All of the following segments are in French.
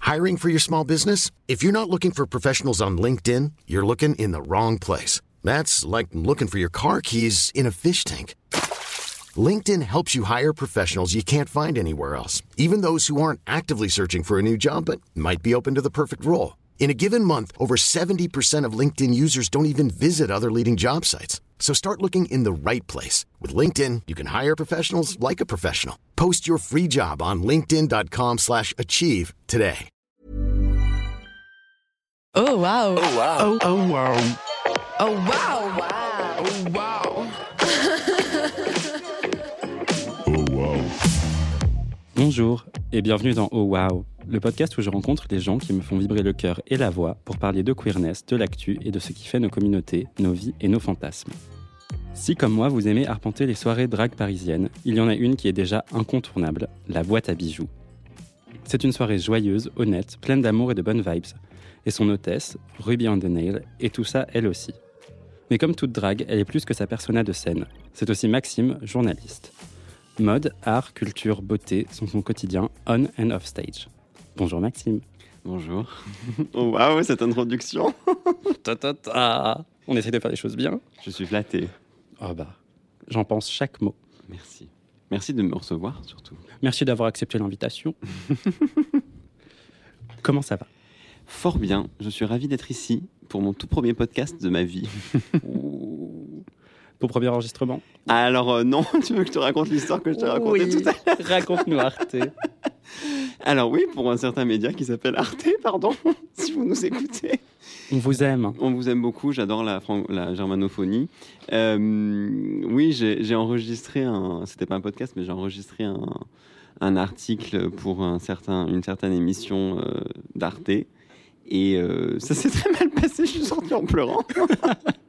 Hiring for your small business? If you're not looking for professionals on LinkedIn, you're looking in the wrong place. That's like looking for your car keys in a fish tank. LinkedIn helps you hire professionals you can't find anywhere else, even those who aren't actively searching for a new job but might be open to the perfect role. In a given month, over 70% of LinkedIn users don't even visit other leading job sites. So start looking in the right place. With LinkedIn, you can hire professionals like a professional. Post your free job on linkedin.com slash achieve today. Oh wow. Oh wow. Oh, oh wow. Oh wow. Oh wow. Oh wow. Bonjour et bienvenue dans Oh Wow, le podcast où je rencontre des gens qui me font vibrer le cœur et la voix pour parler de queerness, de l'actu et de ce qui fait nos communautés, nos vies et nos fantasmes. Si comme moi vous aimez arpenter les soirées drague parisiennes, il y en a une qui est déjà incontournable, la boîte à bijoux. C'est une soirée joyeuse, honnête, pleine d'amour et de bonnes vibes. Et son hôtesse, Ruby on the Nail, tout ça elle aussi. Mais comme toute drague, elle est plus que sa persona de scène. C'est aussi Maxime, journaliste. Mode, art, culture, beauté sont son quotidien on and off stage. Bonjour Maxime. Bonjour. Oh waouh, cette introduction. Ta, ta, ta. On essaie de faire les choses bien. Je suis flatté. Oh bah, j'en pense chaque mot. Merci. Merci de me recevoir surtout. Merci d'avoir accepté l'invitation. Comment ça va? Fort bien. Je suis ravi d'être ici pour mon tout premier podcast de ma vie. Pour premier enregistrement? Alors euh, non, tu veux que je te raconte l'histoire que je t'ai racontée Oui. tout à l'heure? Raconte-nous Arte. Alors oui, pour un certain média qui s'appelle Arte, pardon, si vous nous écoutez. On vous aime. On vous aime beaucoup, j'adore la, germanophonie. Euh, oui, j'ai j'ai enregistré un. C'était pas un podcast, mais j'ai enregistré un, un article pour un certain, une certaine émission euh, d'Arte. Et euh, ça s'est très mal passé, je suis sorti en pleurant.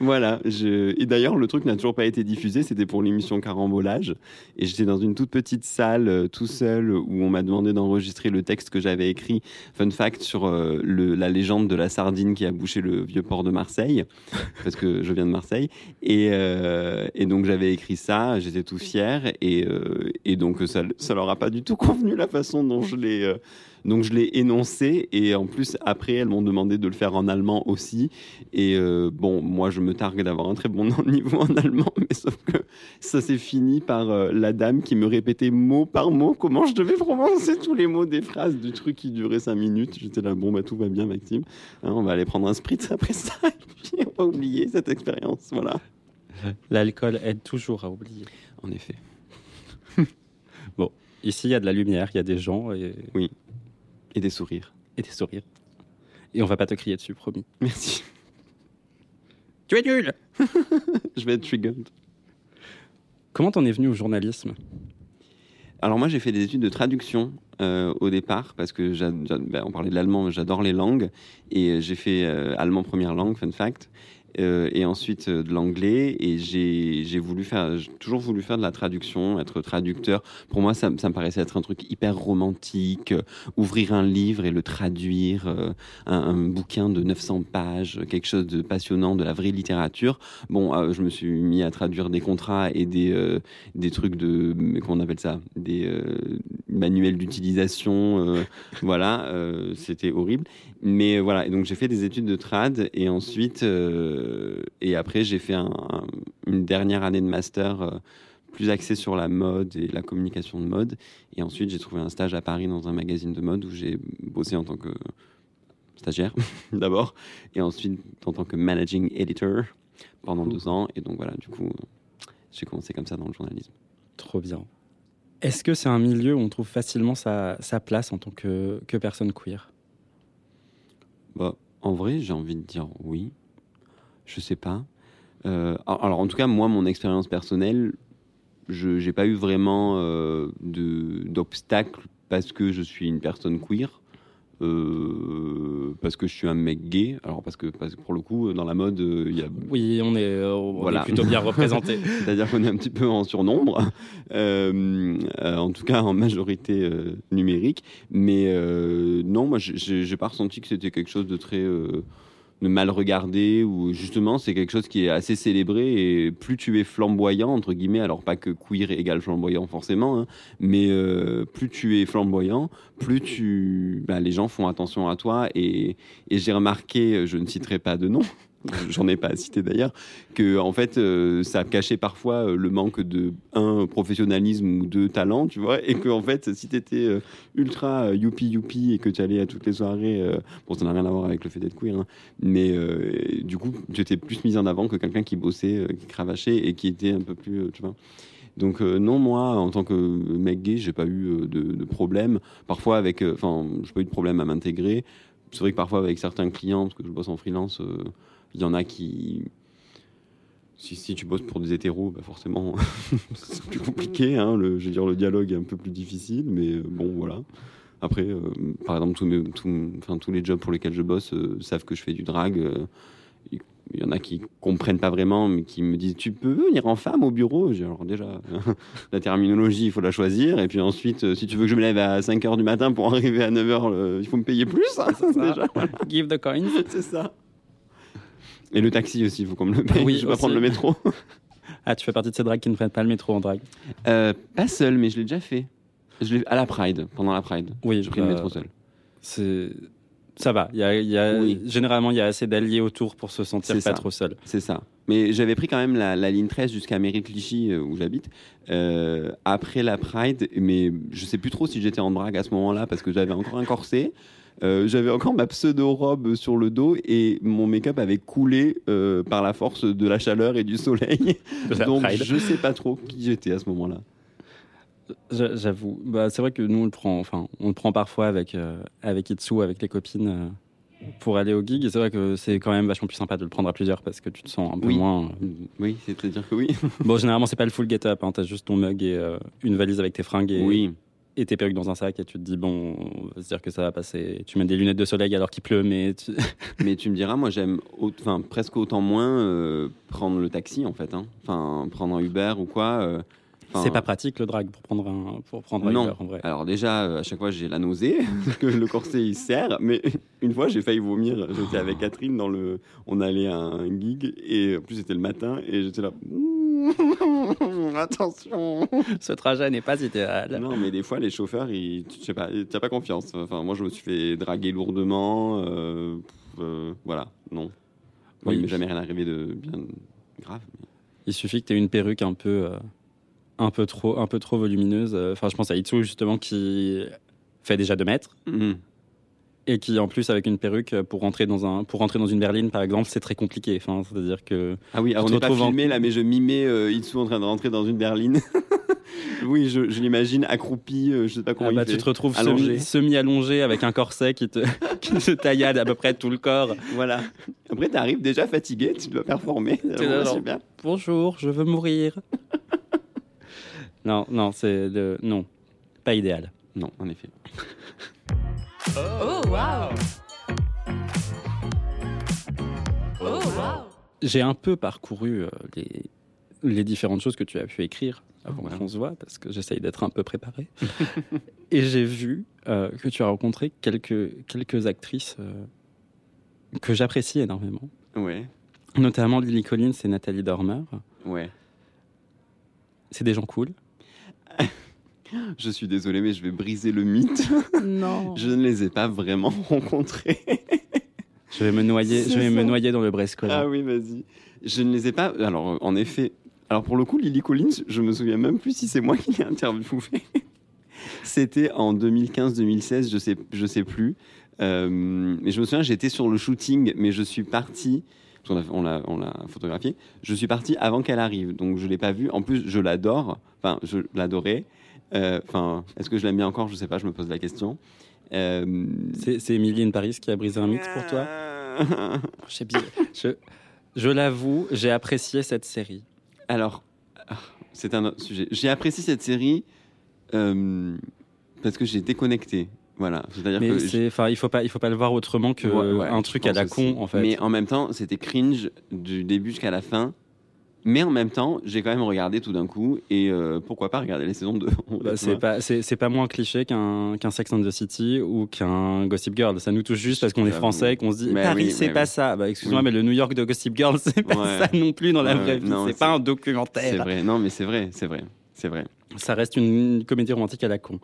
Voilà, et d'ailleurs le truc n'a toujours pas été diffusé, c'était pour l'émission Carambolage, et j'étais dans une toute petite salle euh, tout seul où on m'a demandé d'enregistrer le texte que j'avais écrit, fun fact sur euh, la légende de la sardine qui a bouché le vieux port de Marseille, parce que je viens de Marseille, et, euh, donc j'avais écrit ça, j'étais tout fier, et, et donc ça, ça leur a pas du tout convenu la façon dont je l'ai... donc je l'ai énoncé et en plus après elles m'ont demandé de le faire en allemand aussi. Et euh, bon moi je me targue d'avoir un très bon niveau en allemand mais sauf que ça s'est fini par euh, la dame qui me répétait mot par mot comment je devais prononcer tous les mots des phrases du truc qui durait cinq minutes. J'étais là bon bah tout va bien Maxime. Hein, on va aller prendre un spritz après ça et puis on va oublier cette expérience voilà. L'alcool aide toujours à oublier. en effet. Ici, il y a de la lumière, il y a des gens et, et des sourires. Et des sourires. Et on va pas te crier dessus, promis. merci. Tu es nul. Je vais être triggered. Comment t'en es venu au journalisme? Alors moi j'ai fait des études de traduction euh, au départ parce que ben, on parlait de l'allemand, j'adore les langues. Et j'ai fait euh, allemand première langue, fun fact, euh, et ensuite euh, de l'anglais et j'ai toujours voulu faire de la traduction, être traducteur. Pour moi ça, me- paraissait être un truc hyper romantique, euh, ouvrir un livre et le traduire, un, bouquin de 900 pages, quelque chose de passionnant, de la vraie littérature. Bon, je me suis mis à traduire des contrats et des des trucs de comment on appelle ça? Des manuels d'utilisation voilà c'était horrible mais voilà et donc j'ai fait des études de trad et ensuite et après j'ai fait un- un- une dernière année de master euh, plus axée sur la mode et la communication de mode et ensuite j'ai trouvé un stage à Paris dans un magazine de mode où j'ai bossé en tant que stagiaire d'abord et ensuite en tant que managing editor pendant deux ans et donc voilà du coup j'ai commencé comme ça dans le journalisme Trop bien. Est-ce que c'est un milieu où on trouve facilement sa, sa place en tant que, que personne queer? Bah, en vrai, j'ai envie de dire oui. Je sais pas. Euh, alors, en tout cas, moi, mon expérience personnelle, je n'ai pas eu vraiment euh, d'obstacles parce que je suis une personne queer. euh, parce que je suis un mec gay. Alors parce que, parce que pour le coup, dans la mode, il y a Oui, on est, on est Voilà. plutôt bien représenté. C'est-à-dire qu'on est un petit peu en surnombre, en tout cas en majorité numérique. Mais non, moi, j'ai j'ai pas ressenti que c'était quelque chose de très mal regardé ou justement c'est quelque chose qui est assez célébré et plus tu es flamboyant entre guillemets, alors pas que queer égale flamboyant forcément, hein, mais euh, plus tu es flamboyant, plus tu, bah, les gens font attention à toi et, et j'ai remarqué, je ne citerai pas de nom. J'en ai pas à citer d'ailleurs, que en fait euh, ça cachait parfois euh, le manque de un professionnalisme ou deux talent, tu vois, et que en fait si tu étais ultra euh, youpi youpi et que tu allais à toutes les soirées, euh, bon ça n'a rien à voir avec le fait d'être queer, hein, mais euh, du coup tu étais plus mis en avant que quelqu'un qui bossait, euh, qui cravachait et qui était un peu plus, euh, tu vois. Donc euh, non, moi, en tant que mec gay, j'ai pas eu euh, de, de problème. Parfois avec, euh, enfin, j'ai pas eu de problème à m'intégrer. C'est vrai que parfois avec certains clients, parce que je bosse en freelance, euh, il y en a qui, si, si tu bosses pour des hétéros, bah forcément, c'est plus compliqué. Hein, le, je veux dire, le dialogue est un peu plus difficile, mais euh, bon, voilà. Après, euh, par exemple, tous, mes, tous, enfin, tous les jobs pour lesquels je bosse euh, savent que je fais du drag. il y en a qui comprennent pas vraiment, mais qui me disent Tu peux venir en femme au bureau? Alors déjà, la terminologie, il faut la choisir. Et puis ensuite, si tu veux que je me lève à 5 h du matin pour arriver à 9 h, il faut me payer plus. hein, déjà. Give the coins. C'est ça. Et le taxi aussi, il faut qu'on me le paye. Oui, je vais pas prendre le métro. Ah, tu fais partie de ces drags qui ne prennent pas le métro en drag. Euh, pas seul, mais je l'ai déjà fait. Je l'ai à la Pride, pendant la Pride. Oui, J'ai pris le bah, métro seul. C'est. Ça va. Y a, y a- Oui. Généralement, il y a assez d'alliés autour pour se sentir pas ça. trop seul. C'est ça. Mais j'avais pris quand même la, la ligne 13 jusqu'à Mairie-Clichy, euh, où j'habite, euh, après la Pride. Mais je sais plus trop si j'étais en drague à ce moment-là, parce que j'avais encore un corset. Euh, j'avais encore ma pseudo-robe sur le dos et mon make-up avait coulé euh, par la force de la chaleur et du soleil. Donc Pride. je sais pas trop qui j'étais à ce moment-là. J'a- J'avoue. Bah, c'est vrai que nous, on le prend, enfin, on le prend parfois avec, euh, avec Itsu, avec les copines, euh, pour aller au gig. Et c'est vrai que c'est quand même vachement plus sympa de le prendre à plusieurs parce que tu te sens un peu Oui. moins. Oui, c'est-à-dire que oui. Bon, généralement, c'est pas le full get-up. Hein. T'as juste ton mug et euh, une valise avec tes fringues et, Oui. Et tes perruques dans un sac. Et tu te dis, bon, on va se dire que ça va passer. Tu mets des lunettes de soleil alors qu'il pleut, mais tu- Mais tu me diras, moi j'aime enfin, presque autant moins euh, prendre le taxi en fait. hein. Enfin, prendre un Uber ou quoi. euh, c'est pas pratique le drag pour prendre un, pour prendre un Non. Uber, en vrai. Alors déjà, euh, à chaque fois j'ai la nausée, parce que le corset il serre. Mais une fois j'ai failli vomir. J'étais avec Catherine dans le... On allait à un gig et en plus c'était le matin et j'étais là... Attention Ce trajet n'est pas idéal. Non, mais des fois, les chauffeurs, ils, je sais pas, t'as pas confiance. Enfin, moi, je me suis fait draguer lourdement. euh, euh, voilà, non. Oui, Oui. il m'est jamais rien arrivé de bien grave. Il suffit que tu aies une perruque un peu, euh, un peu trop, un peu trop volumineuse. Enfin, je pense à Itsu justement qui fait déjà 2 mètres Mhm. Et qui en plus avec une perruque euh, pour rentrer dans un, pour rentrer dans une berline par exemple, c'est très compliqué. Enfin, c'est-à-dire que Ah oui, on n'est pas retrouves en- filmé là, mais je mimais euh, Itsu en train de rentrer dans une berline. oui, je, je l'imagine accroupi, euh, je sais pas comment ah il bah, fait. tu te retrouves Allongé. semi, semi-allongé avec un corset qui te, qui te taillade à peu près tout le corps. Voilà. Après, t'arrives déjà fatigué, tu dois performer. Genre- super. Bonjour, je veux mourir. non, non, c'est le, non, pas idéal. Non, en effet. Oh, waouh Oh, waouh J'ai un peu parcouru euh, les, les différentes choses que tu as pu écrire avant voilà. qu'on se voit, parce que j'essaye d'être un peu préparé. Et j'ai vu euh, que tu as rencontré quelques, quelques actrices euh, que j'apprécie énormément, Ouais, notamment Lily Collins et Nathalie Dormer. ouais. C'est des gens cool. Je suis désolé, mais je vais briser le mythe. Non. Je ne les ai pas vraiment rencontrés. Je vais me noyer, je vais me noyer dans le Brest Ah oui, vas-y. Je ne les ai pas. Alors, en effet. Alors, pour le coup, Lily Collins, je me souviens même plus si c'est moi qui l'ai interviewée. C'était en 2015-2016, je sais, je sais plus. Euh, mais je me souviens, j'étais sur le shooting, mais je suis parti. On l'a on l'a photographié. Je suis parti avant qu'elle arrive, donc je l'ai pas vue. En plus, je l'adore. Enfin, je l'adorais. Euh, Enfin, est-ce que je l'aime bien encore? Je sais pas. Je me pose la question. Euh, C'est Emily in Paris qui a brisé un mythe pour toi? Je sais bien. Je, je l'avoue, j'ai apprécié cette série. Alors, ah, c'est un autre sujet. J'ai apprécié cette série euh, parce que j'ai déconnecté. Voilà, c'est-à-dire que c'est, enfin, il faut pas, il faut pas le voir autrement que Ouais, ouais, un je truc à la aussi. con en fait. Mais en même temps, c'était cringe du début jusqu'à la fin. Mais en même temps, j'ai quand même regardé tout d'un coup et euh, pourquoi pas regarder les saisons 2 Bah, c'est pas, c'est, c'est pas moins cliché qu'un, Sex and the City ou qu'un Gossip Girl. Ça nous touche juste parce qu'on est français et qu'on se dit Mais Paris oui, c'est pas oui. ça. Bah excuse-moi, Oui. mais le New York de Gossip Girl c'est pas Ouais. ça non plus dans la vraie vie. non, c'est c'est- pas un C'est documentaire. vrai, non mais c'est vrai, c'est vrai, c'est vrai. Ça reste une comédie romantique à la con.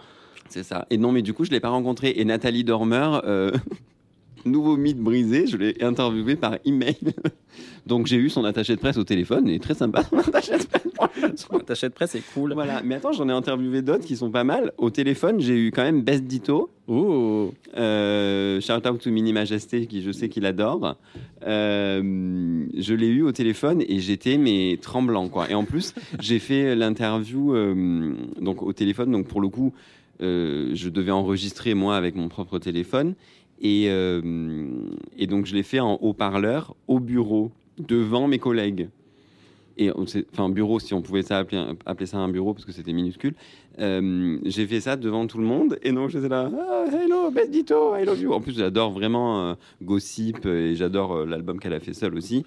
C'est ça. Et non, mais du coup, je l'ai pas rencontré. Et Nathalie Dormer, euh, nouveau mythe brisé, je l'ai interviewé par email. Donc j'ai eu son attaché de presse au téléphone, et très sympa son attaché de presse. Son attaché de presse c'est cool. Voilà. Mais attends, j'en ai interviewé d'autres qui sont pas mal. Au téléphone, j'ai eu quand même Best Dito. Ouh. Euh, shout out to Mini Majesté, qui je sais qu'il adore. Euh, je l'ai eu au téléphone et j'étais mais tremblant quoi. Et en plus, j'ai fait l'interview euh, donc au téléphone. Donc pour le coup, euh, je devais enregistrer moi avec mon propre téléphone et, euh, et donc je l'ai fait en haut-parleur au bureau devant mes collègues. Et enfin bureau si on pouvait ça appeler, appeler ça un bureau parce que c'était minuscule. Euh, j'ai fait ça devant tout le monde et donc j'étais là ah, hello best Dito I love you en plus j'adore vraiment euh, Gossip et j'adore l'album qu'elle a fait seule aussi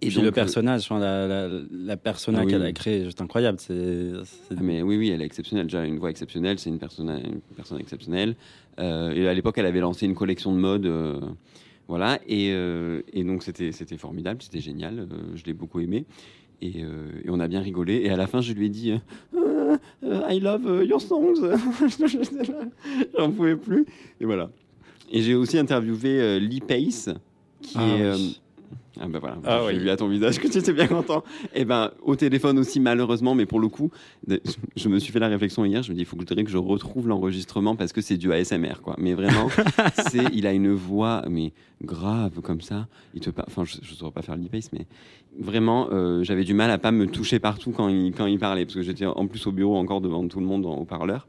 Et puis donc, le euh, personnage, enfin, la, la, la persona Ah oui. qu'elle a créée est juste incroyable. C'est, c'est- ah, mais oui oui elle est exceptionnelle. Déjà elle a une voix exceptionnelle c'est une personne une personne exceptionnelle. Euh, et à l'époque elle avait lancé une collection de mode euh, voilà. Et, euh, et donc c'était c'était formidable c'était génial je l'ai beaucoup aimé. Et, et on a bien rigolé. Et à la fin je lui ai dit I love your songs. J'en pouvais plus. Et voilà. Et j'ai aussi interviewé Lee Pace qui Ah est oui. Ah ben voilà, Ah j'ai oui. vu à ton visage que tu étais bien content. Et ben au téléphone aussi malheureusement, mais pour le coup, je me suis fait la réflexion hier. Je me dis, il faut que je dirais que je retrouve l'enregistrement parce que c'est du ASMR quoi. Mais vraiment, c'est, il a une voix mais grave comme ça. Il te, enfin, je, je saurais pas faire l'e-pace, mais vraiment, euh, j'avais du mal à pas me toucher partout quand il quand il parlait parce que j'étais en plus au bureau encore devant tout le monde en haut-parleur.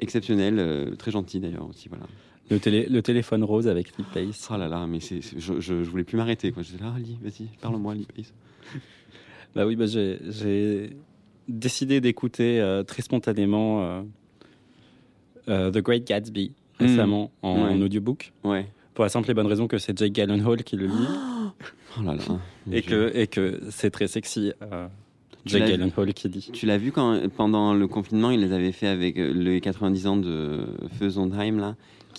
Exceptionnel, euh, très gentil d'ailleurs aussi, voilà. Le, télé, le téléphone rose avec Lee Pace. Oh là là, mais c'est, c'est- je, je, je voulais plus m'arrêter quoi. J'étais là, ah, Lee, vas-y, parle-moi, Lee Pace. Bah oui, bah j'ai, j'ai décidé d'écouter euh, très spontanément euh, euh, The Great Gatsby récemment en, Ouais. audiobook. Ouais. Pour la simple et bonne raison que c'est Jake Gyllenhaal qui le lit Oh là là. et, que, et que c'est très sexy. Jake Gyllenhaal qui dit. Tu l'as vu quand pendant le confinement, ils les avaient fait avec les 90 ans de Feu Sondheim là,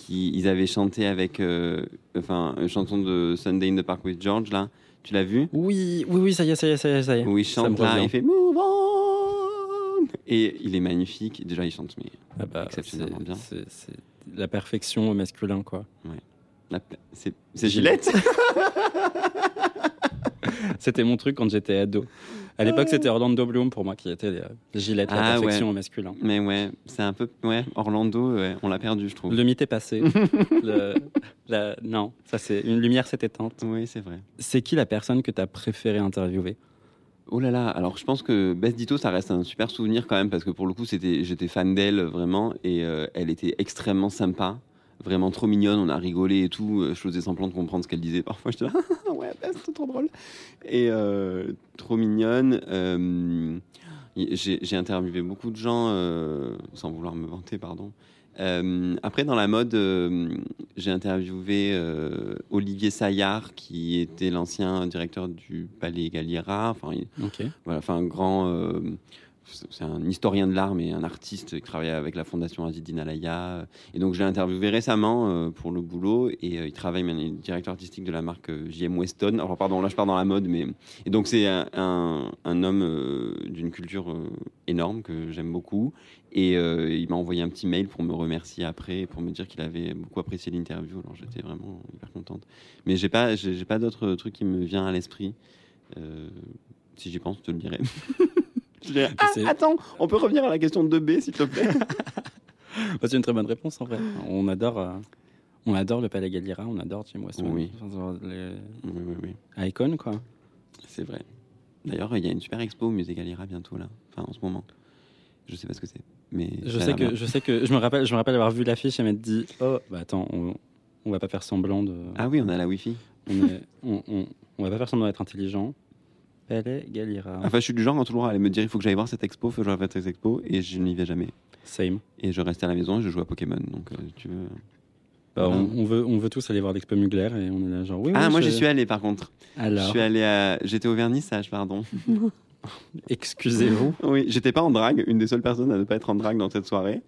qui ils avaient chanté avec euh, enfin une chanson de Sunday in the Park with George là. Tu l'as vu? Oui, oui, oui, ça y est, ça y est, ça y est. Ça y est. Où il Ça chante là, il fait Move on et il est magnifique. Déjà il chante mais Ah bah, exceptionnellement c'est- bien. C'est, la perfection au masculin, quoi. c'est c'est Gillette? C'était mon truc quand j'étais ado. À l'époque, c'était Orlando Bloom pour moi qui était euh, Gillette, la Ah, perfection ouais. masculin. mais ouais, c'est un peu ouais Orlando, ouais, on l'a perdu je trouve. Le mythe est passé. Le- la- non, ça c'est une lumière s'est éteinte. Oui c'est vrai. C'est qui la personne que tu as préféré interviewer? Oh là là, alors je pense que Bess Ditto, ça reste un super souvenir quand même, parce que pour le coup, j'étais fan d'elle vraiment, et euh, elle était extrêmement sympa, vraiment trop mignonne, on a rigolé et tout, euh, je faisais semblant de comprendre ce qu'elle disait, parfois j'étais là, ouais, Bess, c'est trop drôle, et euh, trop mignonne. euh, j'ai, interviewé beaucoup de gens, euh, sans vouloir me vanter, pardon. Après, dans la mode, j'ai interviewé Olivier Saillard, qui était l'ancien directeur du Palais Galliera. Enfin, voilà, un grand, c'est un historien de l'art, mais un artiste qui travaille avec la fondation Azidine Alaya. Et donc je l'ai interviewé récemment euh, pour le boulot, et euh, il travaille il est directeur artistique de la marque euh, JM Weston. Alors pardon, là je pars dans la mode, mais et donc c'est un, homme d'une culture énorme que j'aime beaucoup. Et il m'a envoyé un petit mail pour me remercier après, pour me dire qu'il avait beaucoup apprécié l'interview. Alors j'étais vraiment hyper contente. Mais j'ai pas, j'ai pas d'autres trucs qui me viennent à l'esprit. Si j'y pense, je te le dirai. Ah, attends, on peut revenir à la question de 2B, s'il te plaît. Bah, c'est une très bonne réponse en vrai. On adore, euh, on adore le Palais Galliera, on adore Jim Westman. Oui. Les oui, oui, oui, icônes quoi. c'est vrai. D'ailleurs, il y a une super expo au musée Galliera bientôt, là. Enfin, en ce moment. Je sais pas ce que c'est. Mais Je sais que, bien. je sais que, je me rappelle, je me rappelle avoir vu l'affiche et m'être dit, oh, bah attends, on, on va pas faire semblant de, Ah oui, on a la Wi-Fi. on, est- on, on, on va pas faire semblant d'être intelligent. Palais Galliera. Enfin, je suis du genre à toujours aller me dire il faut que j'aille voir cette expo, il faut que j'aille voir cette expo, et je n'y vais jamais. Same. Et je restais à la maison et je jouais à Pokémon. Donc, euh, tu veux. Bah, on, on veut, on veut tous aller voir l'expo Mugler et on est là genre oui. Ah, oui, moi je- j'y suis allé par contre. Je Alors, suis allé à. J'étais au vernissage, pardon. excusez-vous. Oui, j'étais pas en drague, une des seules personnes à ne pas être en drague dans cette soirée.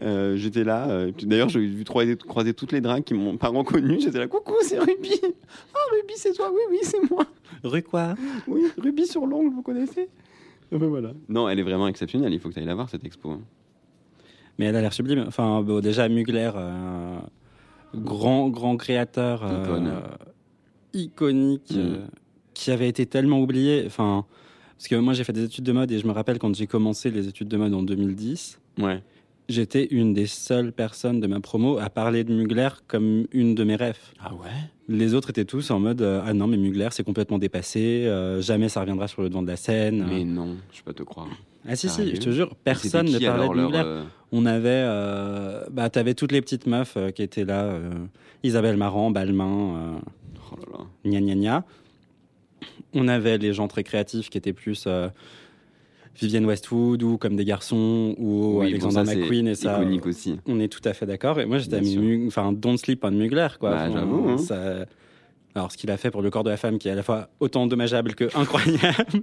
Euh, j'étais là, euh, et puis d'ailleurs j'ai vu croiser, croiser toutes les dragues qui m'ont pas reconnu. J'étais là, coucou, c'est Ruby. Oh, Ruby, c'est toi, oui, oui, c'est moi. Rue quoi? Oui, Ruby sur l'ongle, vous connaissez? Ah ben voilà. Non, elle est vraiment exceptionnelle, il faut que tu ailles la voir cette expo. Mais elle a l'air sublime. Enfin, bon, déjà Mugler, euh, grand grand créateur, euh, iconique, Mm. euh, qui avait été tellement oublié. Enfin, parce que moi j'ai fait des études de mode et je me rappelle quand j'ai commencé les études de mode en 2010. Ouais. J'étais une des seules personnes de ma promo à parler de Mugler comme une de mes rêves. Ah ouais? Les autres étaient tous en mode euh, ah non mais Mugler c'est complètement dépassé, euh, jamais ça reviendra sur le devant de la scène. Mais non, je peux pas te croire. ah si si, je te jure, personne ne parlait de Mugler. euh, On avait, bah t'avais toutes les petites meufs qui étaient là, Isabelle Marant, Balmain, Oh là là. gna gna gna. On avait les gens très créatifs qui étaient plus Vivienne Westwood ou comme des garçons ou Oui, Alexander ça, McQueen et ça. Iconique aussi. On est tout à fait d'accord. Et moi, j'étais enfin, Don't Sleep on Mugler, quoi. Bah, Enfin, j'avoue, hein. ça- Alors, ce qu'il a fait pour le corps de la femme, qui est à la fois autant dommageable que incroyable.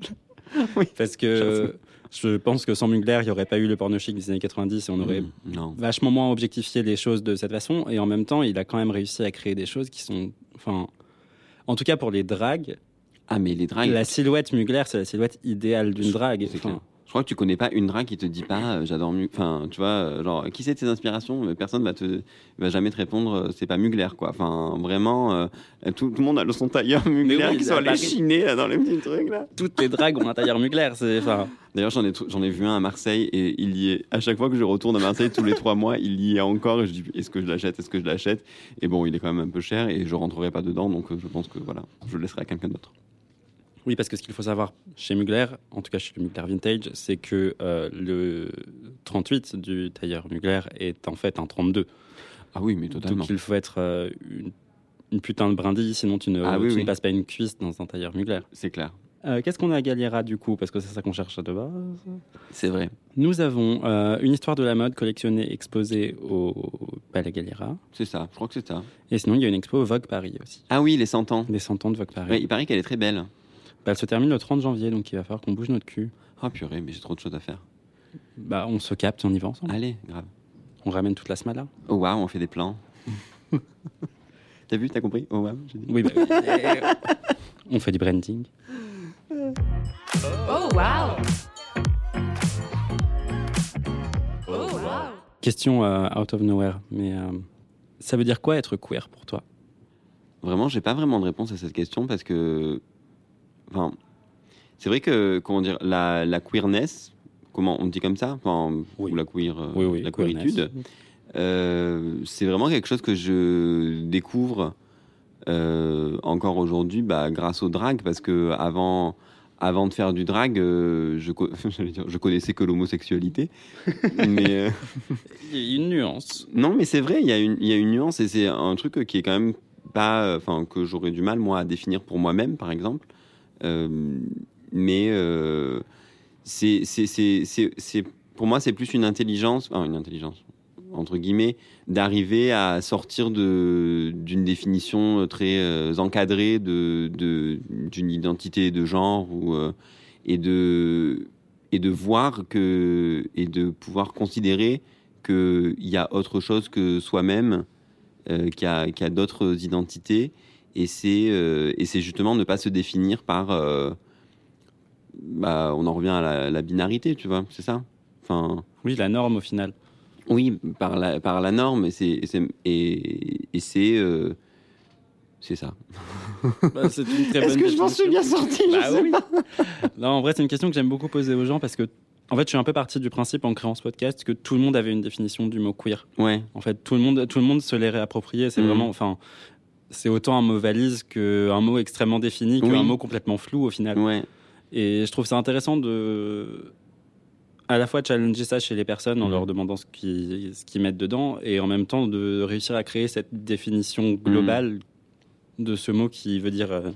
Oui, Parce que je pense que sans Mugler, il n'y aurait pas eu le porno chic des années 90 et on aurait Mm, vachement moins objectifié les choses de cette façon. Et en même temps, il a quand même réussi à créer des choses qui sont. Enfin. En tout cas, pour les dragues, Ah, mais les dragues. la silhouette Mugler, c'est la silhouette idéale d'une drague. C'est clair. Je crois que tu connais pas une drague qui te dit pas euh, j'adore Mugler. Enfin, tu vois, euh, genre, qui c'est tes inspirations? Mais Personne va te va jamais te répondre euh, c'est pas Mugler, quoi. Enfin, vraiment, euh, tout, tout le monde a le son tailleur Mugler oui, qui sont allés chiner là, dans les petits trucs là. toutes les dragues ont un tailleur Mugler. D'ailleurs, j'en ai, j'en ai vu un à Marseille et il y est. À chaque fois que je retourne à Marseille, tous les trois mois, il y est encore. Et je dis est-ce que je l'achète Est-ce que je l'achète? Et bon, il est quand même un peu cher et je rentrerai pas dedans, donc euh, je pense que voilà, je le laisserai à quelqu'un d'autre. Oui, parce que ce qu'il faut savoir chez Mugler, en tout cas chez le Mugler Vintage, c'est que euh, le 38 du tailleur Mugler est en fait un 32. Ah oui, mais totalement. Donc il faut être euh, une, une putain de brindille, sinon tu ne, Ah oui, ne oui. passes pas une cuisse dans un tailleur Mugler. C'est clair. Euh, Qu'est-ce qu'on a à Galliera du coup? Parce que c'est ça qu'on cherche de base. C'est vrai. Nous avons euh, une histoire de la mode collectionnée, exposée au Palais Galliera. C'est ça. Je crois que c'est ça. Et sinon, il y a une expo Vogue Paris aussi. Ah oui, les 100 ans. Des 100 ans de Vogue Paris. Ouais, il paraît qu'elle est très belle. Bah, elle se termine le 30 janvier, donc il va falloir qu'on bouge notre cul. Oh purée, mais j'ai trop de choses à faire. Bah, on se capte, on y va ensemble. Allez, grave. On ramène toute la smala. Oh waouh, on fait des plans. T'as vu, t'as compris Oh waouh, j'ai dit. Oui, bah, oui. on fait du branding. Oh wow. Oh wow. Question euh, out of nowhere, mais euh, ça veut dire quoi être queer pour toi? Vraiment, j'ai pas vraiment de réponse à cette question parce que. Enfin. C'est vrai que, comment dire, la, la queerness, comment on dit comme ça enfin, Oui. Ou la queer. euh, Oui, oui, La queeritude. Euh, c'est vraiment quelque chose que je découvre euh, encore aujourd'hui bah, grâce au drag parce que avant, avant de faire du drag, euh, je, co- dire, je connaissais que l'homosexualité. mais euh, Il y a une nuance. non, mais c'est vrai, il y, a une- il y a une nuance et c'est un truc qui est quand même pas, enfin que j'aurais du mal moi à définir pour moi-même, par exemple. Euh, mais euh, c'est, pour moi, c'est plus une intelligence, enfin, une intelligence entre guillemets, d'arriver à sortir d'une définition très euh, encadrée de, de- d'une identité de genre ou, et, de, et de voir que, et de pouvoir considérer qu'il y a autre chose que soi-même, euh, a, qu'il y a d'autres identités. Et c'est, euh, et c'est justement ne pas se définir par. euh, bah, on en revient à la, la binarité, tu vois, c'est ça? Enfin, Oui, la norme au final. Oui, par la, par la norme, et c'est, et c'est, et, euh, ça. Bah, c'est une très bonne définition. bien sorti? Bah oui. Non, en vrai, c'est une question que j'aime beaucoup poser aux gens parce que, en fait, je suis un peu parti du principe en créant ce podcast que tout le monde avait une définition du mot queer. Ouais, En fait, tout le monde, tout le monde se l'est réapproprié. C'est Mhm. vraiment, enfin, c'est autant un mot valise qu'un mot extrêmement défini, qu'un Oui. mot complètement flou au final. ouais, Et je trouve ça intéressant de à la fois challenger ça chez les personnes en Mhm. leur demandant ce qu'ils ce qu'ils mettent dedans et en même temps de réussir à créer cette définition globale de ce mot qui veut dire euh,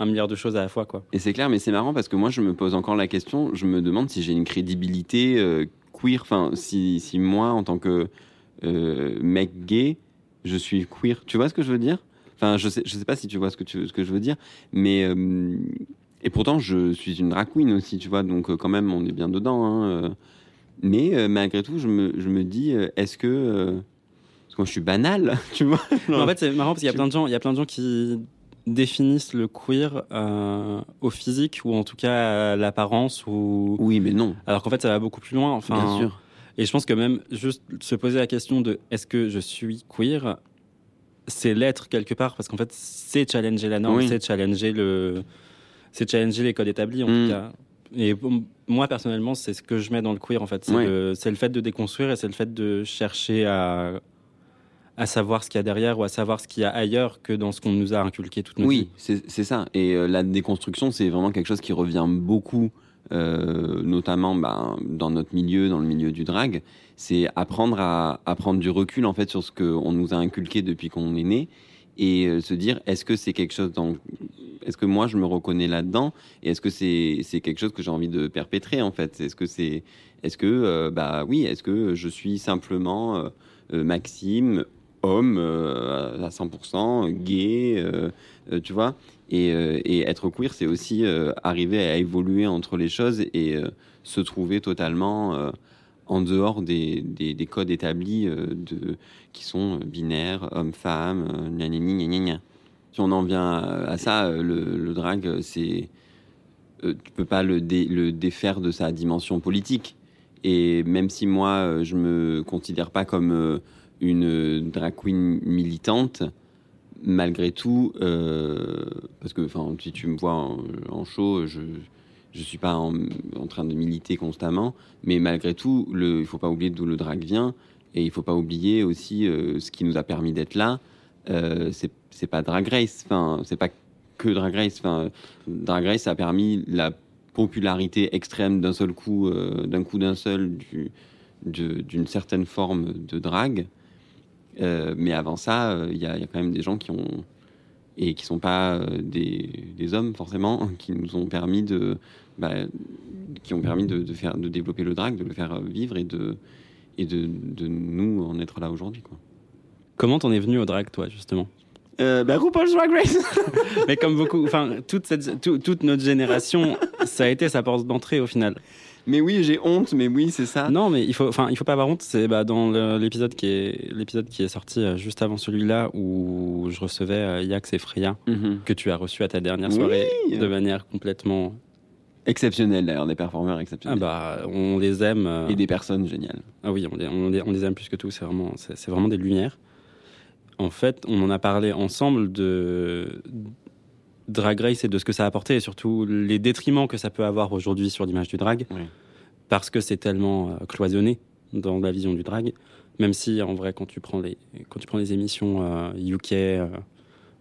un milliard de choses à la fois quoi. Et c'est clair, mais c'est marrant parce que moi, je me pose encore la question. Je me demande si j'ai une crédibilité euh, queer. Enfin, si, si moi, en tant que euh, mec gay, je suis queer. Tu vois ce que je veux dire? Enfin, je sais, je sais pas si tu vois ce que, tu, ce que je veux dire, mais euh, et pourtant je suis une drag queen aussi, tu vois, donc euh, quand même on est bien dedans. Hein, euh. mais malgré tout, je me, je me dis, est-ce que parce que moi je suis banal, tu vois en fait, c'est marrant parce qu'il y a plein de gens, il y a plein de gens qui définissent le queer euh, au physique ou en tout cas à l'apparence ou Oui, mais non, alors qu'en fait ça va beaucoup plus loin. Enfin, bien sûr. Et je pense que même juste se poser la question de est-ce que je suis queer, c'est l'être quelque part parce qu'en fait c'est challenger la norme, Oui. c'est challenger le, c'est challenger les codes établis en Mm. tout cas. Et moi personnellement c'est ce que je mets dans le queer en fait, c'est Oui. le, fait de déconstruire et c'est le fait de chercher à à savoir ce qu'il y a derrière ou à savoir ce qu'il y a ailleurs que dans ce qu'on nous a inculqué toute notre Oui, vie. c'est c'est ça. Et euh, la déconstruction, c'est vraiment quelque chose qui revient beaucoup, euh, notamment ben, dans notre milieu, dans le milieu du drag. C'est apprendre à, prendre du recul en fait sur ce qu'on nous a inculqué depuis qu'on est né et euh, se dire est-ce que c'est quelque chose dans est-ce que moi je me reconnais là-dedans et est-ce que c'est c'est quelque chose que j'ai envie de perpétrer en fait? Est-ce que c'est est-ce que euh, bah oui est-ce que je suis simplement Maxime homme à 100% gay tu vois? Et, euh, et être queer c'est aussi euh, arriver à évoluer entre les choses et euh, se trouver totalement en dehors des, des, des codes établis qui sont binaires, homme-femme, gna gna gna. Si on en vient à, ça, le, drag, c'est. tu peux pas le, le défaire de sa dimension politique. Et même si moi, je me considère pas comme une drag queen militante, malgré tout, euh, parce que si tu me vois en, en show, je je suis pas en, en train de militer constamment, mais malgré tout, le, il faut pas oublier d'où le drag vient, et il faut pas oublier aussi euh, ce qui nous a permis d'être là. Euh, c'est pas Drag Race, enfin c'est pas que Drag Race. Enfin, Drag Race a permis la popularité extrême d'un seul coup, euh, d'un coup d'un seul, d'une certaine forme de drag. Euh, mais avant ça, euh, il y, a il y a quand même des gens qui ont et qui sont pas euh, des, des hommes forcément, qui nous ont permis de, bah, qui ont permis de, de faire, de développer le drag, de le faire vivre et de et de, de nous en être là aujourd'hui. Quoi. Comment t'en es venu au drag toi justement? Euh, bah, RuPaul's Drag Race. Mais comme beaucoup, enfin toute cette, tout- toute notre génération, ça a été sa porte d'entrée au final. Mais oui, j'ai honte, mais oui, c'est ça. Non, mais il faut, enfin, il faut pas avoir honte. C'est bah, dans l'épisode qui est l'épisode qui est sorti euh, juste avant celui-là où je recevais euh, Yax et Freya Mhm. que tu as reçu à ta dernière Oui. soirée de manière complètement. Exceptionnel d'ailleurs, des performeurs Ah exceptionnels. bah, on les aime. euh, Et des personnes géniales. Ah oui, on les, on les- on les aime plus que tout. C'est vraiment, c'est vraiment des lumières. En fait, on en a parlé ensemble de Drag Race et de ce que ça a apporté et surtout les détriments que ça peut avoir aujourd'hui sur l'image du drag. Oui. Parce que c'est tellement euh, cloisonné dans la vision du drag. Même si, en vrai, quand tu prends les, quand tu prends les émissions euh, UK, euh,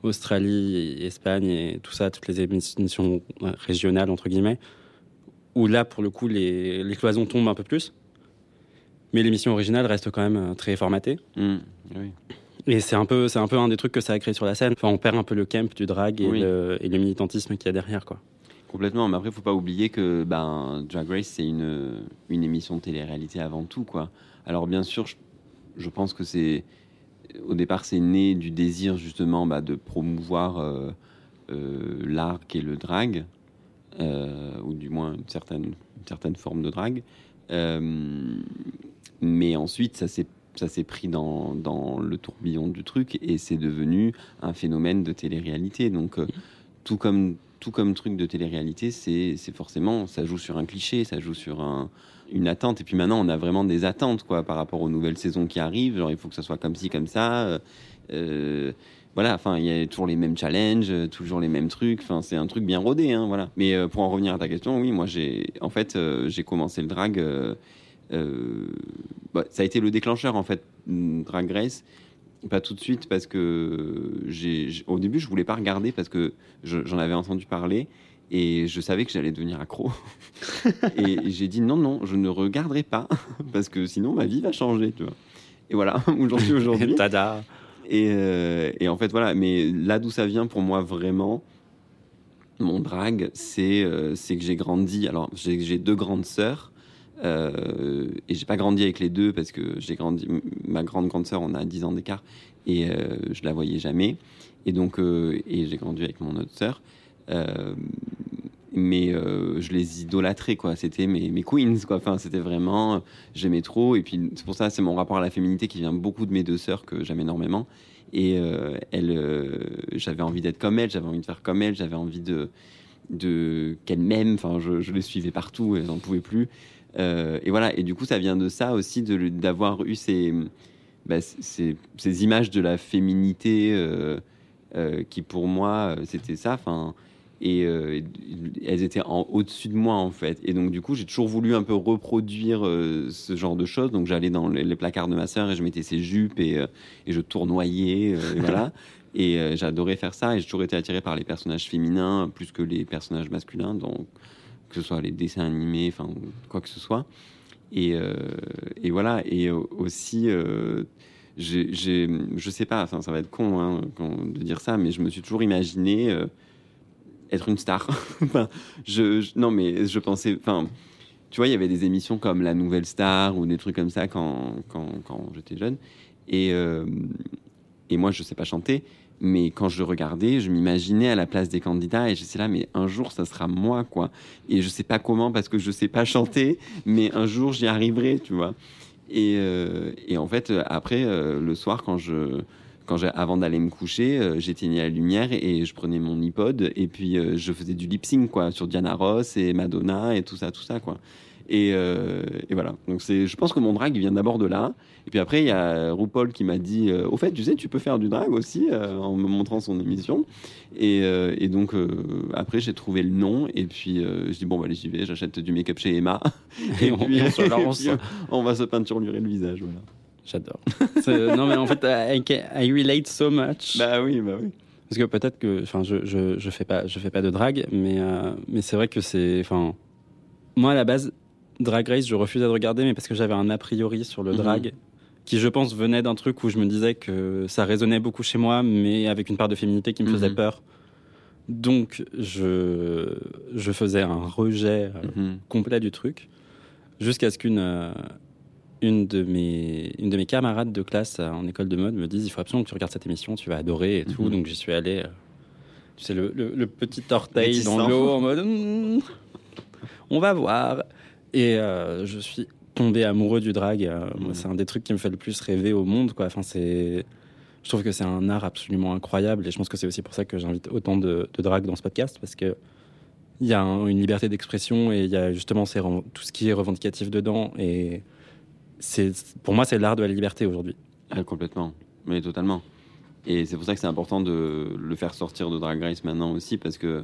Australie, et Espagne et tout ça, toutes les émissions euh, régionales, entre guillemets, où là, pour le coup, les, les cloisons tombent un peu plus. Mais l'émission originale reste quand même euh, très formatée. Mm, oui. Et c'est un, peu, c'est un peu un des trucs que ça a créé sur la scène. Enfin, on perd un peu le camp du drag et, Oui. le, et le militantisme qu'il y a derrière. Quoi. Complètement, mais après, faut pas oublier que ben, Drag Race, c'est une, une émission de télé-réalité avant tout. Quoi. Alors, bien sûr, je, je pense que c'est. Au départ, c'est né du désir, justement, bah, de promouvoir euh, euh, l'art qu'est le drag, euh, ou du moins une certaine, une certaine forme de drag. Euh, mais ensuite, ça s'est ça s'est pris dans, le tourbillon du truc et c'est devenu un phénomène de télé-réalité. Donc, euh, tout comme tout comme truc de télé-réalité, c'est forcément, ça joue sur un cliché, ça joue sur un, une attente. Et puis maintenant, on a vraiment des attentes quoi, par rapport aux nouvelles saisons qui arrivent. Genre, il faut que ça soit comme ci, comme ça. euh, euh, voilà, enfin, il y a toujours les mêmes challenges, toujours les mêmes trucs. Enfin, c'est un truc bien rodé, hein, voilà. Mais pour en revenir à ta question, oui, moi, j'ai, en fait, j'ai commencé le drag. Euh, bah, ça a été le déclencheur, en fait, mm, Drag Race. Pas tout de suite parce que j'ai, au début je voulais pas regarder parce que je- j'en avais entendu parler et je savais que j'allais devenir accro. et j'ai dit non non, je ne regarderai pas parce que sinon ma vie va changer, tu vois. Et voilà où j'en suis aujourd'hui. Tada Et, euh, et en fait, voilà. Mais là d'où ça vient pour moi vraiment, mon drag, c'est euh, que j'ai grandi. Alors, j'ai j'ai deux grandes sœurs. Euh, et j'ai pas grandi avec les deux parce que j'ai grandi. Ma grande grande sœur, on a 10 ans d'écart et euh, je la voyais jamais. Et donc, euh, et j'ai grandi avec mon autre sœur. Euh, mais euh, je les idolâtrais quoi c'était mes, mes queens quoi enfin c'était vraiment j'aimais trop et puis c'est pour ça c'est mon rapport à la féminité qui vient beaucoup de mes deux sœurs que j'aime énormément et elle j'avais envie d'être comme elle j'avais envie de faire comme elle j'avais envie de de qu'elle m'aime enfin je, je les suivais partout et j'en pouvais plus Euh, et voilà et du coup ça vient de ça aussi d'avoir eu ces, bah, ces ces images de la féminité euh, euh, qui pour moi c'était ça enfin et elles étaient en au-dessus de moi en fait. Et donc du coup j'ai toujours voulu un peu reproduire ce genre de choses. Donc j'allais dans les, placards de ma sœur et je mettais ses jupes et, et je tournoyais et voilà. Et j'adorais faire ça et j'ai toujours été attiré par les personnages féminins plus que les personnages masculins. Donc que ce soit les dessins animés enfin quoi que ce soit et, euh, et voilà et euh, aussi euh, j'ai, j'ai- je sais pas, ça va être con hein, de dire ça, mais je me suis toujours imaginé être une star. Enfin, je, non, mais je pensais, enfin, tu vois, il y avait des émissions comme La Nouvelle Star ou des trucs comme ça quand, quand, quand j'étais jeune. Et, et moi, je sais pas chanter, mais quand je regardais, je m'imaginais à la place des candidats et je sais là, mais un jour, ça sera moi, quoi. Et je sais pas comment parce que je sais pas chanter, mais un jour, j'y arriverai, tu vois. Et, euh, et en fait, euh, après, euh, le soir, quand je, quand avant d'aller me coucher, j'éteignais la lumière et, je prenais mon iPod et puis je faisais du lip sync quoi, sur Diana Ross et Madonna et tout ça, tout ça quoi. Et, euh, et voilà. Donc c'est, je pense que mon drag vient d'abord de là. Et puis après, il y a RuPaul qui m'a dit, euh, au fait, tu sais, tu peux faire du drag aussi euh, en me montrant son émission. Et, et donc après, j'ai trouvé le nom et puis je dis bon bah allez j'y vais, j'achète du make-up chez Emma. Et on- et on se lance. puis, on va se peinturer le visage. Voilà. J'adore. Non, mais en fait, I, I relate so much. Bah oui, bah oui. Parce que peut-être que, enfin, je, je, je fais pas, je fais pas de drague, mais, euh, mais c'est vrai que c'est, enfin, moi à la base, Drag Race, je refusais de regarder, mais parce que j'avais un a priori sur le Mhm. drag, qui je pense venait d'un truc où je me disais que ça résonnait beaucoup chez moi, mais avec une part de féminité qui me faisait Mhm. peur. Donc, je, je faisais un rejet euh, Mhm. complet du truc, jusqu'à ce qu'une euh, une de mes une de mes camarades de classe euh, en école de mode me dise il faut absolument que tu regardes cette émission, tu vas adorer et tout. Donc j'y suis allé. tu sais le, le- le petit orteil dans l'eau en mode Hmm, on va voir. Et euh, je suis tombé amoureux du drag. euh, Mhm. c'est un des trucs qui me fait le plus rêver au monde. Quoi. Enfin, c'est je trouve que c'est un art absolument incroyable et je pense que c'est aussi pour ça que j'invite autant de, de drag dans ce podcast parce que il y a un- une liberté d'expression et il y a justement ces tout ce qui est revendicatif dedans et c'est pour moi c'est l'art de la liberté aujourd'hui. Ah, complètement, mais totalement. Et c'est pour ça que c'est important de le faire sortir de Drag Race maintenant aussi, parce que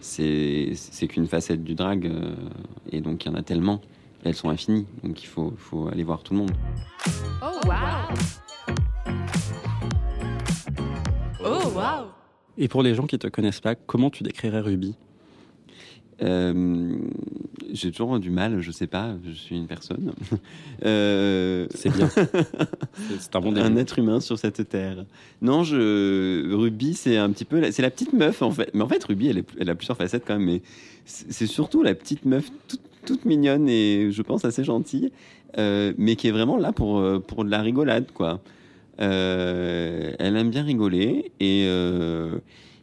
c'est qu'une facette du drag, euh, et donc il y en a tellement, elles sont infinies, donc il faut, faut aller voir tout le monde. Oh wow. Oh wow. Et pour les gens qui te connaissent pas, comment tu décrirais Ruby? Euh, J'ai toujours du mal, je sais pas, je suis une personne. Euh, C'est bien. C'est- un bon début. un être humain sur cette terre. Non, je Ruby, c'est un petit peu, la- c'est la petite meuf en fait. Mais en fait, Ruby, elle, est, elle a plusieurs facettes quand même. Mais c'est surtout la petite meuf toute, toute mignonne et je pense assez gentille, euh, mais qui est vraiment là pour pour de la rigolade quoi. Elle aime bien rigoler et,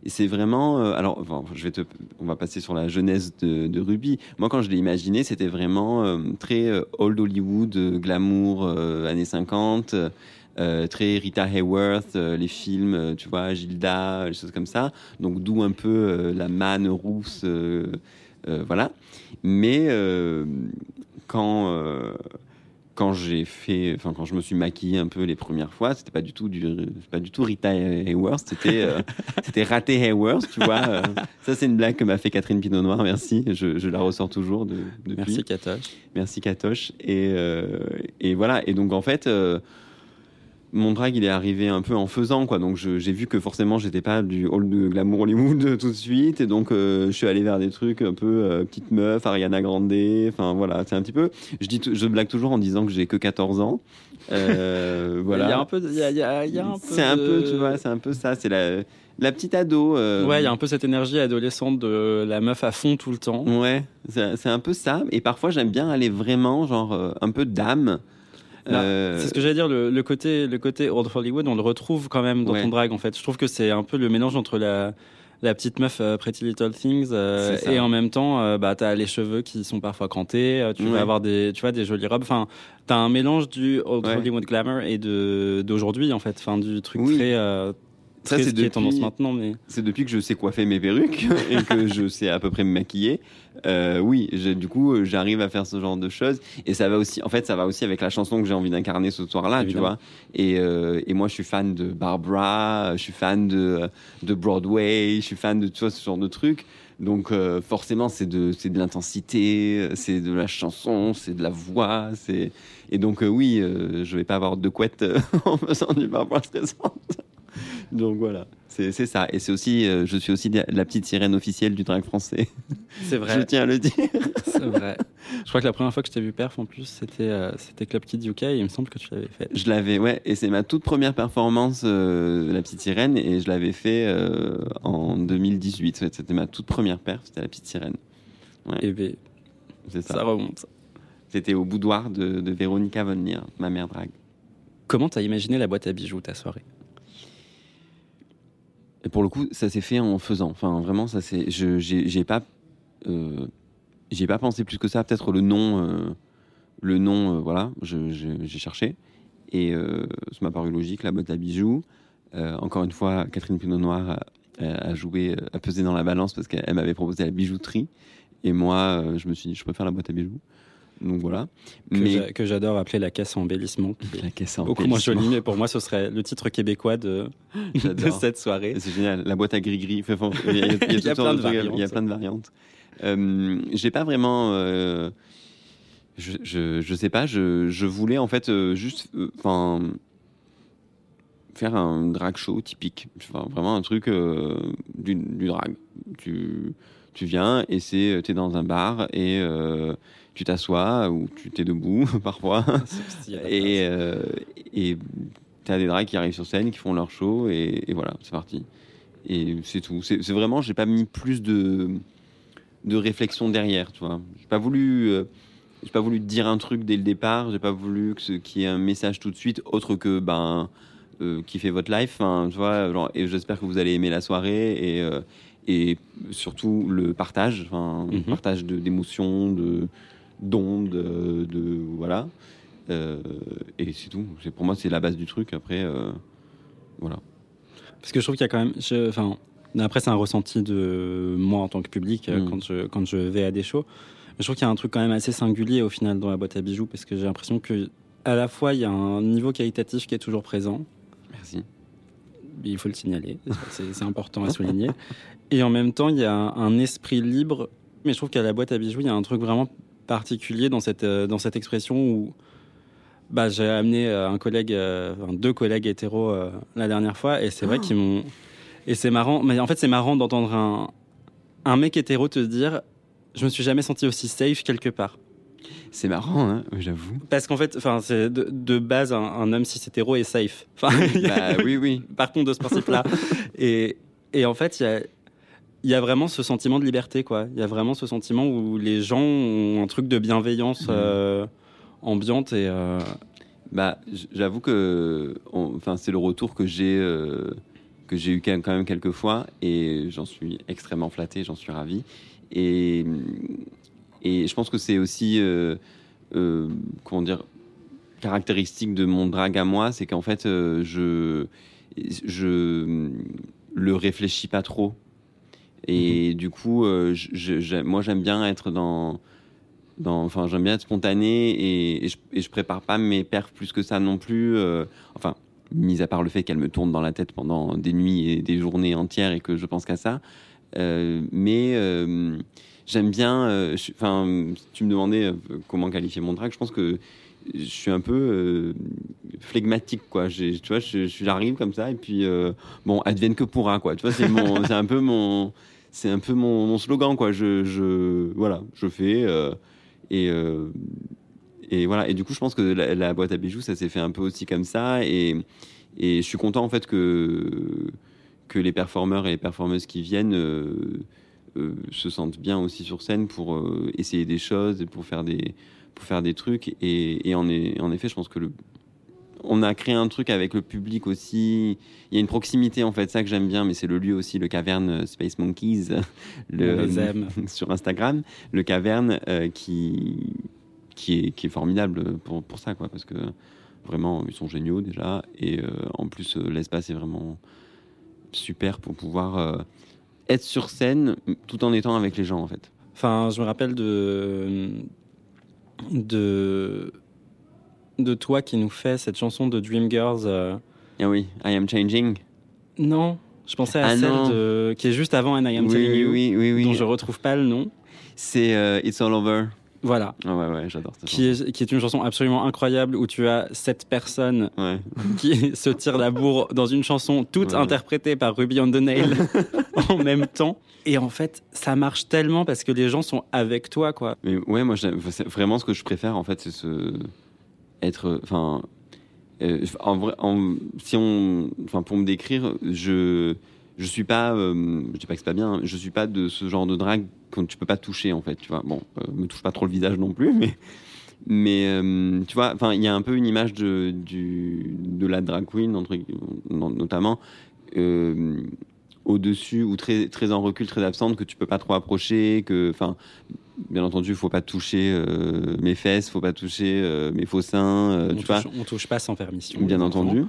c'est vraiment. euh, alors, je vais te, on va passer sur la jeunesse de, Ruby. Moi, quand je l'ai imaginé, c'était vraiment euh, très euh, old Hollywood, glamour, années 50. euh, très Rita Hayworth, les films, tu vois, Gilda, les choses comme ça. Donc d'où un peu la manne rousse, voilà. Mais quand quand j'ai fait, enfin quand je me suis maquillé un peu les premières fois, c'était pas du tout du, pas du tout Rita Hayworth, c'était euh, c'était raté Hayworth, tu vois. euh. ça c'est une blague que m'a fait Catherine Pinot Noir, merci. Je, je la ressors toujours de, depuis. Merci Katoche. Merci Katoche. Et, euh, et voilà. Et donc en fait, mon drag, il est arrivé un peu en faisant, quoi. Donc, j'ai vu que forcément, j'étais pas du hall de glamour Hollywood tout de suite. Et donc, euh, je suis allé vers des trucs un peu euh, petite meuf, Ariana Grande. Enfin, voilà, c'est un petit peu. Je, dis, je blague toujours en disant que j'ai que 14 ans. Euh, voilà. Il y a un peu, de- il y a, il y a- il y a un peu. C'est un de- peu, tu vois, c'est un peu ça. C'est la, la petite ado. euh, Ouais, il y a un peu cette énergie adolescente de la meuf à fond tout le temps. Ouais, c'est c'est un peu ça. Et parfois, j'aime bien aller vraiment, genre, euh, un peu d'âme. Euh, C'est ce que j'allais dire, le, le côté, le côté Old Hollywood, on le retrouve quand même dans Ouais. ton drag en fait. Je trouve que c'est un peu le mélange entre la, la petite meuf euh, Pretty Little Things euh, et en même temps, euh, bah, t'as les cheveux qui sont parfois crantés, euh, tu Ouais. vas avoir des, tu vois, des jolies robes. Enfin, t'as un mélange du Old Ouais. Hollywood glamour et de d'aujourd'hui en fait, enfin du truc Oui. très, Ça, c'est depuis- tendance maintenant, mais c'est depuis que je sais coiffer mes perruques et que je sais à peu près me maquiller. Euh, oui, du coup, euh, j'arrive à faire ce genre de choses. Et ça va aussi, en fait, ça va aussi avec la chanson que j'ai envie d'incarner ce soir-là, tu vois. Et, euh, et moi, je suis fan de Barbara, je suis fan de, de Broadway, je suis fan de tu vois, ce genre de trucs. Donc, euh, forcément, c'est de, c'est de l'intensité, c'est de la chanson, c'est de la voix. c'est Et donc, euh, oui, euh, je vais pas avoir de couette en faisant du Barbara Streisand. Donc voilà, c'est ça. Et c'est aussi, euh, je suis aussi la petite sirène officielle du drag français. c'est Je vrai, tiens à le dire. c'est vrai. Je crois que la première fois que je t'ai vu perf en plus, c'était euh, c'était Club Kid UK et il me semble que tu l'avais fait. Je l'avais, ouais. Et c'est ma toute première performance, euh, la petite sirène, et je l'avais fait euh, en 2018. Ouais, C'était ma toute première perf, c'était la petite sirène. Et ben, C'est ça. ça remonte. C'était au boudoir de, de Véronica Vonnier, ma mère drag. Comment t'as imaginé la boîte à bijoux ta soirée? Et pour le coup, ça s'est fait en faisant. Enfin, vraiment, ça c'est. Je j'ai pas. Euh, j'ai pas pensé plus que ça. Peut-être le nom. euh, le nom, euh, voilà, j'ai cherché. Et ça m'a paru logique, la boîte à bijoux. Encore une fois, Catherine Pinot Noir a, a- joué, a pesé dans la balance parce qu'elle m'avait proposé la bijouterie. Et moi, je me suis dit, je préfère la boîte à bijoux. Donc voilà. que Mais que j'adore appeler la caisse en embellissement. la caisse à Beaucoup moins embellissement. joli, mais pour moi, ce serait le titre québécois de, cette soirée. C'est génial. La boîte à gris-gris. Enfin, Il y a, il y plein de trucs, Il y a variantes. plein de variantes. Euh, j'ai pas vraiment. euh, je, je, je sais pas. Je, je voulais en fait euh, juste. euh, Enfin. Faire un drag show typique. Enfin, vraiment un truc euh, du, du drag. Tu, tu viens et c'est. T'es dans un bar et. euh, tu t'assois ou tu t'es debout parfois et euh, et t'as des drags qui arrivent sur scène qui font leur show et, et voilà c'est parti et c'est tout c'est vraiment j'ai pas mis plus de de réflexion derrière tu vois j'ai pas voulu euh, j'ai pas voulu dire un truc dès le départ j'ai pas voulu que ce qu'il y ait un message tout de suite autre que ben euh, kiffez votre life tu vois genre, et j'espère que vous allez aimer la soirée et euh, et surtout le partage enfin le Mhm. partage d'émotions de d'ondes de, de- voilà euh, et c'est tout. C'est pour moi c'est la base du truc. Après, euh, voilà. Parce que je trouve qu'il y a quand même. Enfin, après, c'est un ressenti de moi en tant que public euh, Mm. quand, je, quand je vais à des shows. Mais je trouve qu'il y a un truc quand même assez singulier au final dans la boîte à bijoux parce que j'ai l'impression que à la fois il y a un niveau qualitatif qui est toujours présent. Merci. il faut le signaler, c'est important à souligner. Et en même temps, il y a un esprit libre. Mais je trouve qu'à la boîte à bijoux, il y a un truc vraiment particulier dans cette, euh, dans cette expression où bah, j'ai amené euh, un collègue, euh, enfin, deux collègues hétéros euh, la dernière fois, et c'est vrai qu'ils m'ont. Et c'est marrant, mais en fait, c'est marrant d'entendre un, un mec hétéro te dire Je me suis jamais senti aussi safe quelque part. C'est marrant, hein, j'avoue. Parce qu'en fait, enfin, de, de base, un, un homme cis hétéro est safe. Enfin, bah oui, oui. par contre de ce principe-là. et, et en fait, il y a, il y a vraiment ce sentiment de liberté, quoi. Il y a vraiment ce sentiment où les gens ont un truc de bienveillance Mhm. euh, ambiante et. euh, Bah, j'avoue que, enfin, c'est le retour que j'ai euh, que j'ai eu quand même- quand même quelques fois, et j'en suis extrêmement flatté, j'en suis ravi. Et et je pense que c'est aussi, euh, euh, comment dire, caractéristique de mon drag à moi, c'est qu'en fait, euh, je je le réfléchis pas trop. Et du coup, je- je- j'ai- moi, j'aime bien être dans dans, enfin, j'aime bien être spontané et, et je, et je prépare pas mes perfs plus que ça non plus. enfin, mis à part le fait qu'elle me tourne dans la tête pendant des nuits et des journées entières et que je pense qu'à ça. Euh, mais euh, j'aime bien. euh, Enfin, tu me demandais comment qualifier mon drag, je pense que je suis un peu euh, flegmatique, quoi. Tu vois, je- j'arrive comme ça et puis bon, advienne que pourra, quoi. Tu vois, c'est un peu mon, c'est un peu mon, slogan, quoi. Je, voilà, je fais et et voilà. Et du coup, je pense que la, la boîte à bijoux, ça s'est fait un peu aussi comme ça et et je suis content en fait que que les performeurs et les performeuses qui viennent euh, euh, se sentent bien aussi sur scène pour euh, essayer des choses et pour faire des pour faire des trucs. Et, et en, est- en effet je pense que le on a créé un truc avec le public aussi. Il y a une proximité en fait ça que j'aime bien mais c'est le lieu aussi le caverne Space Monkeys le, On les aime. sur Instagram. Le caverne euh, qui qui est qui est formidable pour, pour ça quoi parce que vraiment ils sont géniaux déjà. Et euh, en plus l'espace est vraiment super pour pouvoir euh, être sur scène tout en étant avec les gens en fait. Enfin, je me rappelle de de de toi qui nous fait cette chanson de Dreamgirls. euh, ah oui I am changing. Non, je pensais à Ah celle de qui est juste avant And I Am oui, Telling oui, You, oui. dont je retrouve pas le nom. c'est euh, It's All Over Voilà. Ah ouais ouais j'adore ça Qui est, qui est une chanson absolument incroyable où tu as cette personne ouais qui se tire la bourre dans une chanson toute Ouais. interprétée par Ruby on the Nail en même temps. Et en fait, ça marche tellement parce que les gens sont avec toi, quoi. Mais ouais, moi, vraiment ce que je préfère, en fait, c'est ce être, enfin, euh, en vrai, en- si on, enfin, pour me décrire, je, je suis pas, euh, je dis pas que c'est pas bien, je suis pas de ce genre de drague que tu peux pas toucher, en fait, tu vois. Bon, euh, me touche pas trop le visage non plus, mais, mais, euh, tu vois, enfin, il y a un peu une image de, du, de la drag queen, entre, notamment. euh, au-dessus ou très, très en recul, très absente, que tu peux pas trop approcher, que, enfin, bien entendu, il faut pas toucher mes fesses, faut pas toucher mes faux seins, on, tu vois, touche, on touche pas sans permission. bien entendu.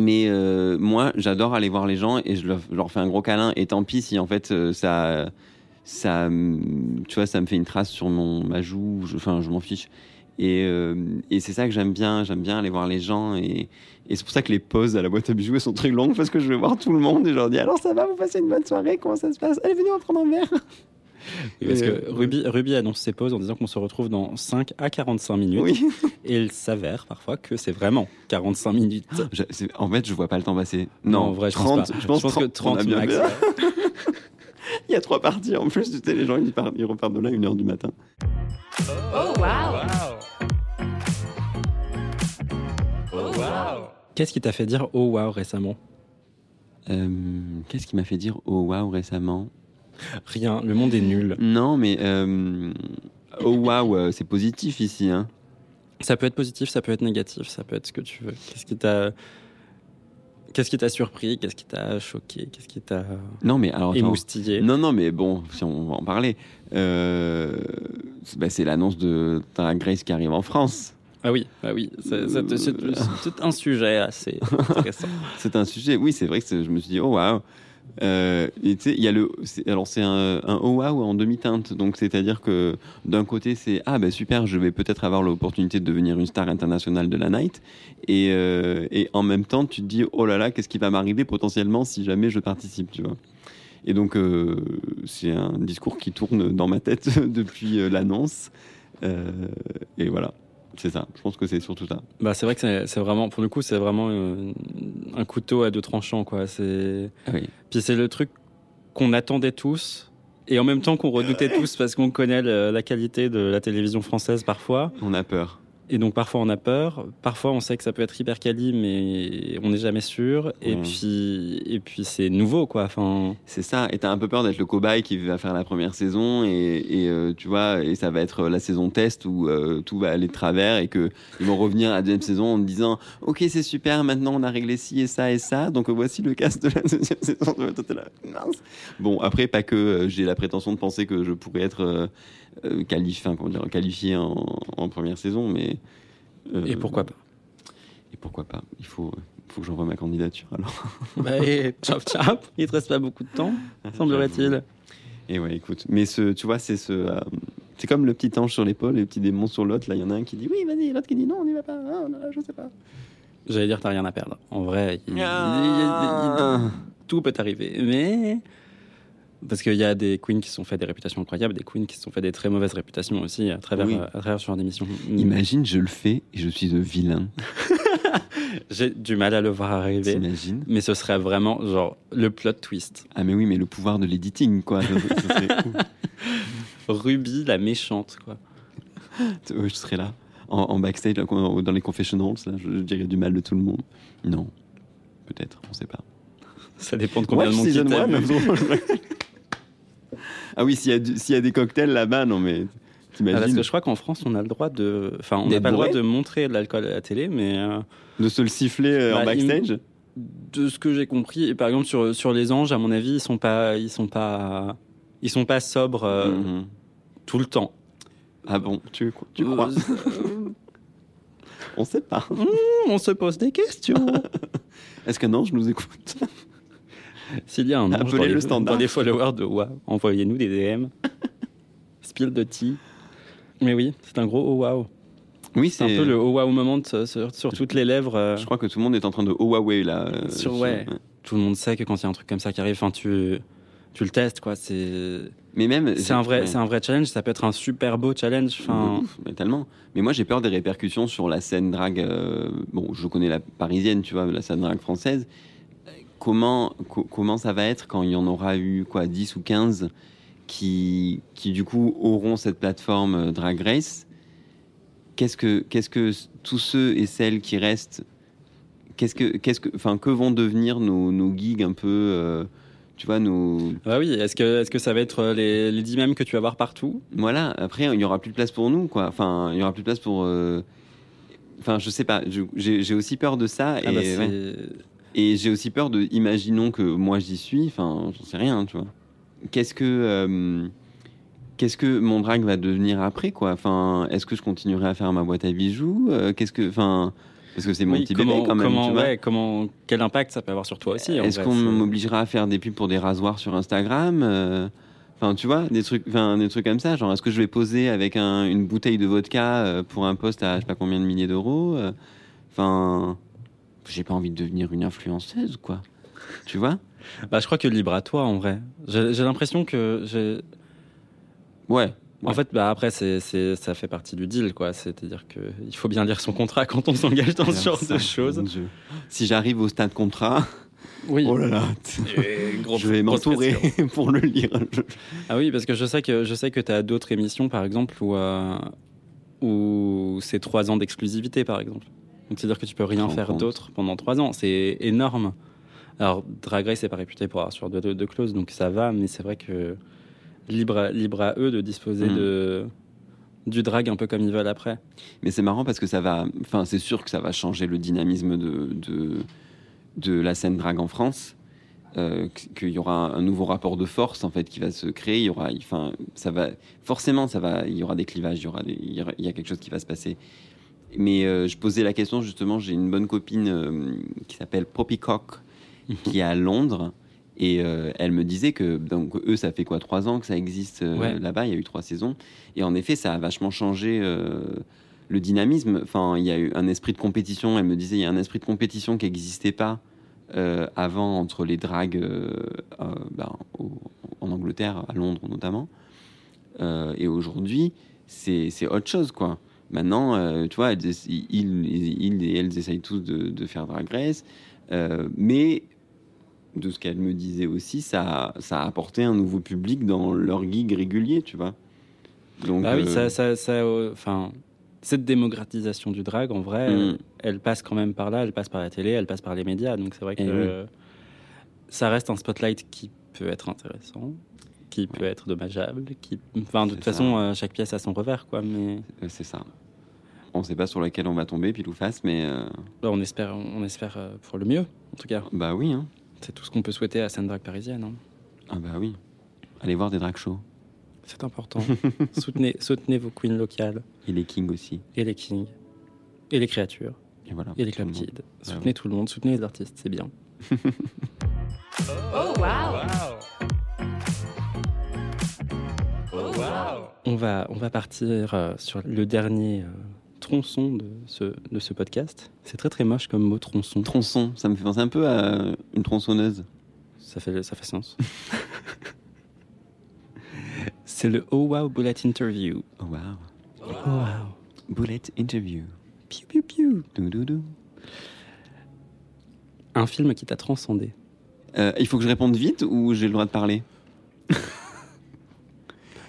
Mais euh, moi, j'adore aller voir les gens et je leur, fais un gros câlin. Et tant pis si en fait euh, ça, ça, hum, tu vois, ça me fait une trace sur mon ma joue. Enfin, je m'en fiche. Et, euh, et c'est ça que j'aime bien. J'aime bien aller voir les gens et, c'est pour ça que les pauses à la boîte à bijoux sont très longues parce que je vais voir tout le monde et je leur dis alors ça va, vous passez une bonne soirée, comment ça se passe? Allez, venez on va prendre un verre. Oui, Parce que euh, Ruby, Ruby annonce ses pauses en disant qu'on se retrouve dans 5 à 45 minutes. Oui. Et il s'avère parfois que c'est vraiment 45 minutes. Je- c'est- en fait, je vois pas le temps passer. Non, en vrai, je 30, pense pas. Je pense, que 30, 30 on a bien max. fait. ouais. Il y a trois parties en plus, tu sais, les gens ils, partent- ils repartent de là à 1h du matin. Oh wow. Qu'est-ce qui t'a fait dire oh wow récemment? Euh, Qu'est-ce qui m'a fait dire oh waouh récemment? Rien, le monde est nul. Non, mais euh, oh waouh, euh, c'est positif ici. Hein. Ça peut être positif, ça peut être négatif, ça peut être ce que tu veux. Qu'est-ce qui t'a Qu'est-ce qui t'a surpris Qu'est-ce qui t'a choqué Qu'est-ce qui t'a Non, mais alors. émoustillé? Non, non, mais bon, si on va en parler. Euh, c'est bah, c'est l'annonce de Drag Grace qui arrive en France. Ah oui, ah oui, c'est un sujet assez intéressant. C'est un sujet. Oui, c'est vrai que je me suis dit, oh waouh. Euh, il y a le. Alors, c'est un, un waouh en demi-teinte. Donc, c'est-à-dire que d'un côté, c'est ah, ben super, je vais peut-être avoir l'opportunité de devenir une star internationale de la night. Et, euh, et en même temps, tu te dis, oh là là, qu'est-ce qui va m'arriver potentiellement si jamais je participe, tu vois. Et donc, euh, c'est un discours qui tourne dans ma tête depuis l'annonce. Et voilà, c'est ça. Je pense que c'est surtout ça. Bah, c'est vrai que c'est- vraiment, pour le coup, c'est vraiment euh, un couteau à deux tranchants, quoi. C'est Ah oui. Puis c'est le truc qu'on attendait tous et en même temps qu'on redoutait tous parce qu'on connaît le- la qualité de la télévision française parfois. On a peur. Et donc parfois on a peur, parfois on sait que ça peut être hyper quali mais on n'est jamais sûr. Et Ouais. puis et puis c'est nouveau quoi. Enfin, C'est ça, et t'as un peu peur d'être le cobaye qui va faire la première saison, et, et, euh, tu vois, et ça va être la saison test où euh, tout va aller de travers, et que ils vont revenir à la deuxième saison en te disant, ok c'est super, maintenant on a réglé ci et ça et ça, donc voici le cast de la deuxième saison. Mince. Bon, après pas que euh, j'ai la prétention de penser que je pourrais être euh, qualifié, enfin, comment dire, qualifié en, en première saison, mais euh, et pourquoi pas. Et pourquoi pas Il faut, faut que j'envoie ma candidature alors. bah, et chop chop, il te reste pas beaucoup de temps, semblerait-il. Et ouais, écoute, mais ce, tu vois, c'est ce, euh, c'est comme le petit ange sur l'épaule et le petit démon sur l'autre. Là, il y en a un qui dit oui, vas-y, l'autre qui dit non, on n'y va pas. Ah, non, je sais pas. J'allais dire t'as rien à perdre. En vrai, il- il- il- il- Ah. tout peut arriver, mais Parce qu'il y a des queens qui se sont fait des réputations incroyables, des queens qui se sont fait des très mauvaises réputations aussi à travers, Oui. à travers ce genre d'émission. Imagine, je le fais et je suis un vilain. J'ai du mal à le voir arriver. T'imagines Mais ce serait vraiment genre le plot twist. Ah mais oui, mais le pouvoir de l'editing, quoi. Ce- ce serait. Ruby, la méchante, quoi. Ouais, je serais là, en, en backstage, là, dans les confessionals, là, je, je dirais du mal de tout le monde. Non, peut-être, on sait pas. Ça dépend de combien de monde qui. ah oui, s'il y, a y des cocktails là-bas, non mais Ah, parce que je crois qu'en France, on a le droit de. Enfin, on n'a pas le droit de montrer de l'alcool à la télé, mais euh, de se le siffler euh, en Bah, backstage de ce que j'ai compris, et par exemple sur, sur les anges, à mon avis, ils sont pas, ils sont pas, ils sont pas sobres euh, Mhm. tout le temps. Ah bon, tu, tu crois On sait pas. on se pose des questions. Est-ce qu'un ange nous écoute? S'il y a un ange Appelez dans les, le standard. dans les followers de WoW, envoyez-nous des DM. Spill de tea. Mais oui, c'est un gros oh wow. Oui, C'est un peu le oh wow moment sur, sur toutes les lèvres. euh, Je crois que tout le monde est en train de Huawei là. euh, Sur- ouais. tout le monde sait que quand il y a un truc comme ça qui arrive, enfin tu, tu le testes quoi. C'est, Mais même. c'est un vrai, ouais. c'est un vrai challenge. Ça peut être un super beau challenge. Enfin, De ouf, mais tellement. Mais moi, j'ai peur des répercussions sur la scène drague. euh, bon, je connais la parisienne, tu vois, la scène drague française. Euh, Comment, co- comment ça va être quand il y en aura eu quoi, 10 ou 15 qui, qui du coup auront cette plateforme euh, Drag Race Qu'est-ce que, qu'est-ce que tous ceux et celles qui restent, qu'est-ce que, qu'est-ce que, enfin, que vont devenir nos, nos gigs un peu, euh, tu vois, nos, bah oui. Est-ce que, est-ce que ça va être les, les 10 mêmes que tu vas voir partout? Voilà, après, il n'y aura plus de place pour nous, quoi. Enfin, il n'y aura plus de place pour. euh, Enfin, je sais pas, j'ai aussi peur de ça. Ah et bah, ouais. Et j'ai aussi peur de. Imaginons que moi j'y suis, enfin, j'en sais rien, tu vois. Qu'est-ce que. euh, Qu'est-ce que mon drag va devenir après, quoi? Enfin, est-ce que je continuerai à faire ma boîte à bijoux? Euh, Qu'est-ce que. Enfin. Parce que c'est mon Oui, petit comment, bébé quand même, comment, tu vois. ouais, comment, quel impact ça peut avoir sur toi aussi Est-ce qu'on m'obligera à faire des pubs pour des rasoirs sur Instagram? Euh, Enfin, tu vois, des trucs, enfin, des trucs comme ça. Genre, est-ce que je vais poser avec un- une bouteille de vodka pour un poste à je sais pas combien de milliers d'euros? Enfin, j'ai pas envie de devenir une influenceuse, quoi. Tu vois? Bah, je crois que libre à toi en vrai. J'ai l'impression que j'ai. Ouais. En fait, bah après, c'est, c'est, ça fait partie du deal, quoi. C'est-à-dire que il faut bien lire son contrat quand on s'engage dans ce genre ça, de choses. Si j'arrive au stade contrat, Oui. oh là là, je vais m'entourer pour le lire. Ah oui, parce que je sais que je sais que tu as d'autres émissions, par exemple, où euh, où c'est trois ans d'exclusivité, par exemple. Donc c'est-à-dire que tu peux rien faire d'autre pendant trois ans. C'est énorme. Alors Drag Race n'est pas réputé pour avoir sur de, de, de clauses, donc ça va. Mais c'est vrai que libre à, libre à eux de disposer Mm. de du drag un peu comme ils veulent après. Mais c'est marrant parce que ça va. Enfin, c'est sûr que ça va changer le dynamisme de, de, de la scène drag en France. Euh, qu'il y aura un nouveau rapport de force en fait qui va se créer. Il y aura, enfin, ça va forcément, ça va. Il y aura des clivages. Il y aura, des- il y a quelque chose qui va se passer. Mais euh, je posais la question justement. J'ai une bonne copine euh, qui s'appelle Poppycock qui est à Londres. Et euh, elle me disait que donc eux, ça fait quoi trois ans que ça existe Ouais. là-bas? Il y a eu trois saisons. Et en effet, ça a vachement changé le dynamisme. Enfin, il y a eu un esprit de compétition. Elle me disait, il y a un esprit de compétition qui n'existait pas avant entre les dragues ben, au- en Angleterre, à Londres notamment. Et aujourd'hui, c'est c'est autre chose, quoi. Maintenant, euh, tu vois, elles ils, et elles essayent tous de, de faire Drag Race. Euh, mais de ce qu'elle me disait aussi, ça, ça a apporté un nouveau public dans leur gig régulier, tu vois. Donc, Bah oui, euh, ça, ça, ça, euh, enfin, cette démocratisation du drag, en vrai, Mm. elle, elle passe quand même par là, elle passe par la télé, elle passe par les médias. Donc c'est vrai que oui. ça reste un spotlight qui peut être intéressant, qui peut être dommageable, qui, enfin, de toute façon, euh, chaque pièce a son revers, quoi. Mais euh, c'est ça. On ne sait pas sur laquelle on va tomber, pile ou face, mais euh, bah, on espère, on espère euh, pour le mieux, en tout cas. bah oui. Hein. C'est tout ce qu'on peut souhaiter à la scène drag parisienne. hein. Ah bah oui. Allez voir des drag shows. C'est important. soutenez, soutenez vos queens locales Et les kings aussi. et les kings et les créatures Et voilà. et les club kids. Soutenez tout le monde, soutenez les artistes, c'est bien. Oh, wow. Oh, On va, on va partir euh, sur le dernier euh, tronçon de ce, de ce podcast. C'est très très moche comme mot tronçon. Tronçon, ça me fait penser un peu à une tronçonneuse. Ça fait, ça fait sens. C'est le Oh Wow Bullet Interview. Oh wow. Oh wow. Bullet interview. Piu, piu, piu. Doudoudou. Un film qui t'a transcendé. Euh, il faut que je réponde vite ou j'ai le droit de parler?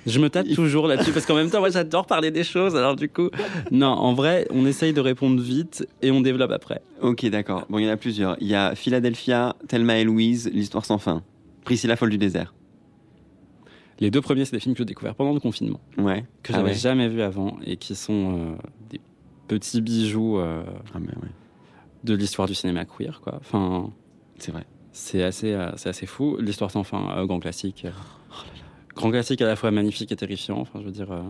Je me tâte toujours là-dessus parce qu'en même temps, moi j'adore parler des choses. Alors du coup, non, en vrai, on essaye de répondre vite et on développe après. Ok, d'accord. Bon, il y en a plusieurs. Il y a Philadelphia, Thelma et Louise, L'histoire sans fin. Priscilla folle du désert. Les deux premiers, c'est des films que j'ai découverts pendant le confinement, Ouais. que Ah j'avais ouais. jamais vus avant et qui sont euh, des petits bijoux euh, Ah ouais, de l'histoire du cinéma queer, quoi. Enfin, c'est vrai. c'est assez, euh, c'est assez fou. L'histoire sans fin, grand classique. Oh grand classique à la fois magnifique et terrifiant. Enfin, je veux dire, euh,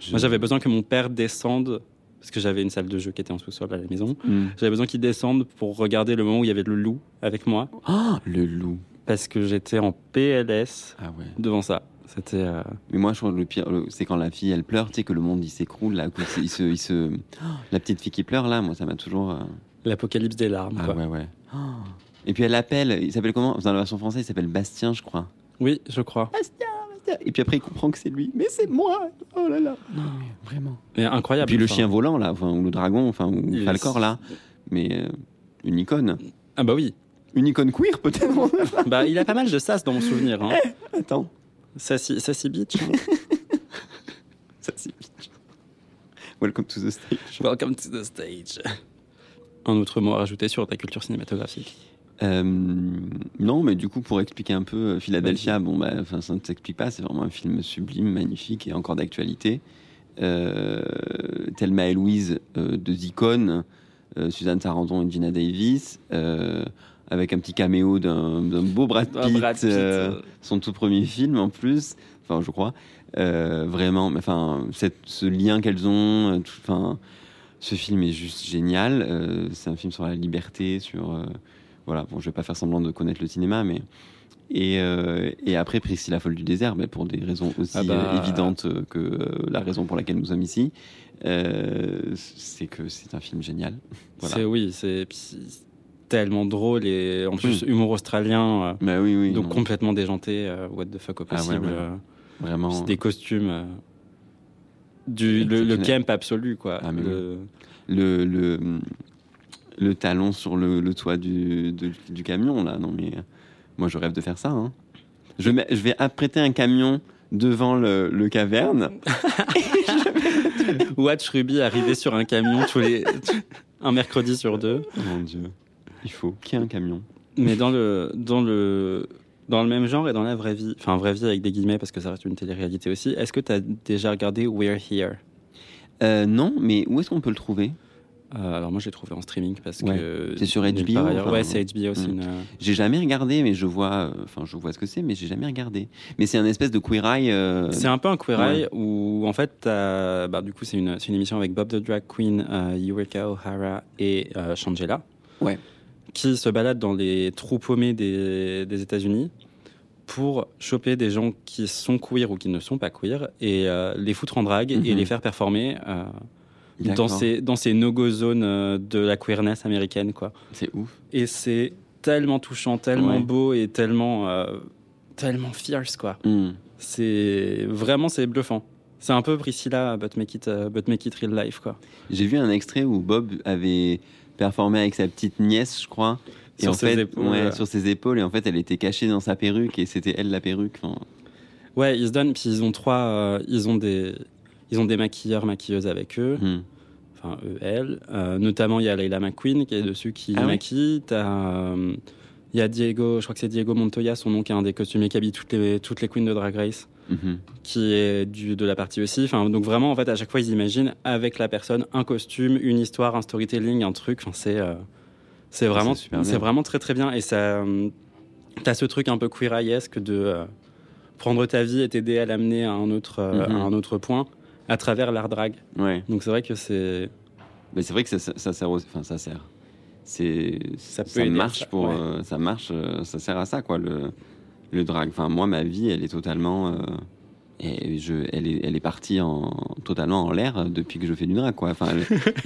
Je- moi j'avais besoin que mon père descende parce que j'avais une salle de jeu qui était en sous-sol à la maison. Hmm. J'avais besoin qu'il descende pour regarder le moment où il y avait le loup avec moi Oh, le loup. parce que j'étais en PLS Ah ouais. devant ça. C'était euh, Mais moi, je que le pire, c'est quand la fille, elle pleure, tu sais, que le monde, il s'écroule, là, que c'est- il se, il se... La petite fille qui pleure, là, moi, ça m'a toujours... euh, l'apocalypse des larmes. Ah quoi. ouais, ouais. Oh. Et puis elle l'appelle, il s'appelle comment? Dans la version française, il s'appelle Bastien, je crois. Oui, je crois. Et puis après, il comprend que c'est lui. Mais c'est moi Oh là là Non, mais vraiment. Mais Et incroyable. puis le chien volant, là, enfin, ou le dragon, enfin, ou Il est- Falcor, là. Mais euh, une icône. Ah bah oui. Une icône queer, peut-être Bah il a pas mal de sas dans mon souvenir. Hein. Attends. Sassy, Sassy Beach. hein. C'est bitch. Welcome to the stage. Welcome to the stage. Un autre mot à rajouter sur ta culture cinématographique. Euh, non, mais du coup, pour expliquer un peu, euh, Philadelphia, bon, bah, ça ne s'explique pas, c'est vraiment un film sublime, magnifique et encore d'actualité. Euh, Thelma et Louise, euh, deux icônes, euh, Suzanne Sarandon et Gina Davis, avec un petit caméo d'un beau Brad Pitt, Brad Pitt, son tout premier film en plus, enfin, je crois. Vraiment, enfin, ce lien qu'elles ont, enfin, ce film est juste génial. C'est un film sur la liberté, sur voilà. Bon, je vais pas faire semblant de connaître le cinéma, mais et, euh, et après Priscilla folle du désert, mais pour des raisons aussi Ah bah. euh, évidentes que euh, la raison pour laquelle nous sommes ici, euh, c'est que c'est un film génial. Voilà. C'est oui, c'est tellement drôle et en plus humour australien, euh, Bah oui, oui. donc non, complètement déjanté. euh, what the fuck au Ah ouais, possible. ouais. euh, vraiment. des costumes. euh, du, le, camp absolu quoi. Ah, Le- le, le, le talon sur le, le toit du, de- du camion, là. Non, mais euh, moi, je rêve de faire ça. hein. Je, mets- je vais apprêter un camion devant le, le caverne. Watch Ruby arriver sur un camion tous les un mercredi sur deux. Mon Dieu. Il faut qu'il y ait un camion. Mais dans le dans le dans le même genre et dans la vraie vie, enfin vraie vie avec des guillemets parce que ça reste une télé-réalité aussi. Est-ce que tu as déjà regardé We're Here? Euh, non, mais où est-ce qu'on peut le trouver? Euh, Alors moi je l'ai trouvé en streaming parce Ouais. que C'est sur HBO, enfin, ouais, c'est HBO. une, euh, J'ai jamais regardé, mais je vois, euh, enfin, je vois ce que c'est, mais j'ai jamais regardé. Mais c'est un espèce de queer eye. euh, C'est un peu un queer eye où en fait, bah, du coup, c'est une, émission avec Bob the Drag Queen, euh, Eureka O'Hara et Shangela, Ouais. qui se baladent dans les trous paumés des, des États-Unis pour choper des gens qui sont queer ou qui ne sont pas queer et les foutre en drague et Mhm. les faire performer dans ces, dans ces no-go zones euh, de la queerness américaine, quoi. C'est ouf. Et c'est tellement touchant, tellement Ouais. beau et tellement, euh, tellement fierce, quoi. Hmm. C'est vraiment c'est bluffant. C'est un peu Priscilla, but make it, uh, but make it real life quoi. J'ai vu un extrait où Bob avait performé avec sa petite nièce, je crois. Et Sur en ses fait, épaules, ouais, euh. sur ses épaules, et en fait, elle était cachée dans sa perruque, et c'était elle la perruque. Enfin, Ouais, ils se donnent, puis ils ont trois, euh, ils ont des, ils ont des maquilleurs, maquilleuses avec eux, hmm. enfin eux, elles. Euh, notamment il y a Leila McQueen qui est dessus qui Ah maquille. Euh, il y a Diego, je crois que c'est Diego Montoya, son nom qui est un des costumiers qui habille toutes les, toutes les queens de Drag Race. Mhm. qui est du, de la partie aussi. Enfin, donc vraiment, en fait, à chaque fois, ils imaginent avec la personne un costume, une histoire, un storytelling, un truc. Enfin, c'est euh, c'est vraiment, c'est super bien. c'est vraiment très très bien. Et ça, euh, t'as ce truc un peu queer de prendre ta vie et t'aider à l'amener à un autre Mhm. à un autre point à travers l'art drag. Ouais. Donc c'est vrai que c'est Mais c'est vrai que ça, ça- ça sert aussi. Enfin, ça sert. C'est. Ça Ça, peut aider, marche ça, pour. ouais. euh, ça marche. euh, ça sert à ça, quoi, le, le drag. Enfin, moi, ma vie, elle est totalement. euh, et je, elle, est, elle est partie en, totalement en l'air depuis que je fais du drag, quoi. Enfin,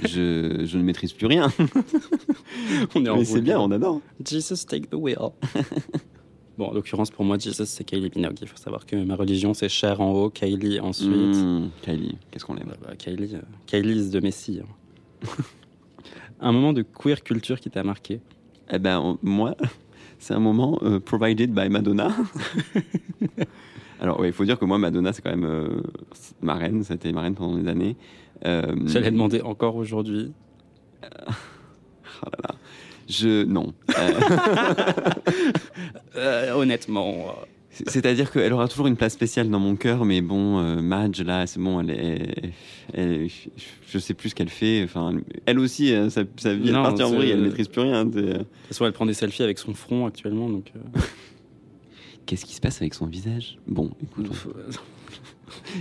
je, je ne maîtrise plus rien. on est en Mais c'est bien, on adore. Jesus take the wheel. Bon, en l'occurrence, pour moi, Jesus, c'est Kylie Minogue. Il faut savoir que ma religion, c'est Cher en haut, Kylie ensuite. Mmh, Kylie, qu'est-ce qu'on aime? Bah, bah, Kylie, euh, Kylie is de Messi. hein. un moment de queer culture qui t'a marqué? Eh ben, on- moi, c'est un moment euh, provided by Madonna. Alors, ouais, il faut dire que moi, Madonna, c'est quand même euh, ma reine. Ça a été ma reine pendant des années. Euh, J'allais demander encore aujourd'hui. oh là là. Je. Non. Euh, Euh, honnêtement, euh, c'est- C'est-à-dire qu'elle aura toujours une place spéciale dans mon cœur, mais bon, euh, Madge, là, c'est bon, elle est. elle- je sais plus ce qu'elle fait. Enfin, elle aussi, euh, sa, sa vie, Non, partit en c'est- vrille, elle maîtrise plus rien. de toute façon, elle prend des selfies avec son front actuellement. Donc, Qu'est-ce qui se passe avec son visage? Bon, écoute.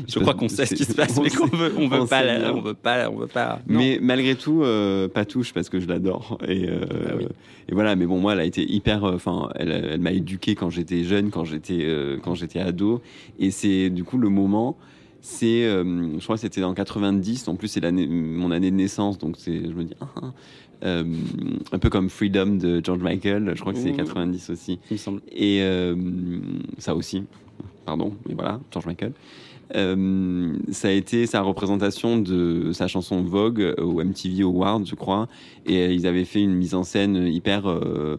Je crois qu'on sait ce qui se passe, on mais qu'on veut, on veut on pas, la- on veut pas, on veut pas. non. Mais malgré tout, euh, pas touche parce que je l'adore. Et, euh, Ah oui. et voilà, mais bon, moi, elle a été hyper. euh, Enfin, elle, elle m'a éduqué quand j'étais jeune, quand j'étais euh, quand j'étais ado. Et c'est du coup le moment. C'est, je crois que c'était en 90. En plus, c'est l'année, mon année de naissance, donc c'est, je me dis, ah, ah. Euh, un peu comme Freedom de George Michael. Je crois que c'est Ouh. 90 aussi. il me semble. Et euh, ça aussi, pardon, mais voilà, George Michael. Euh, ça a été sa représentation de sa chanson Vogue au MTV Awards, je crois. Et euh, ils avaient fait une mise en scène hyper euh,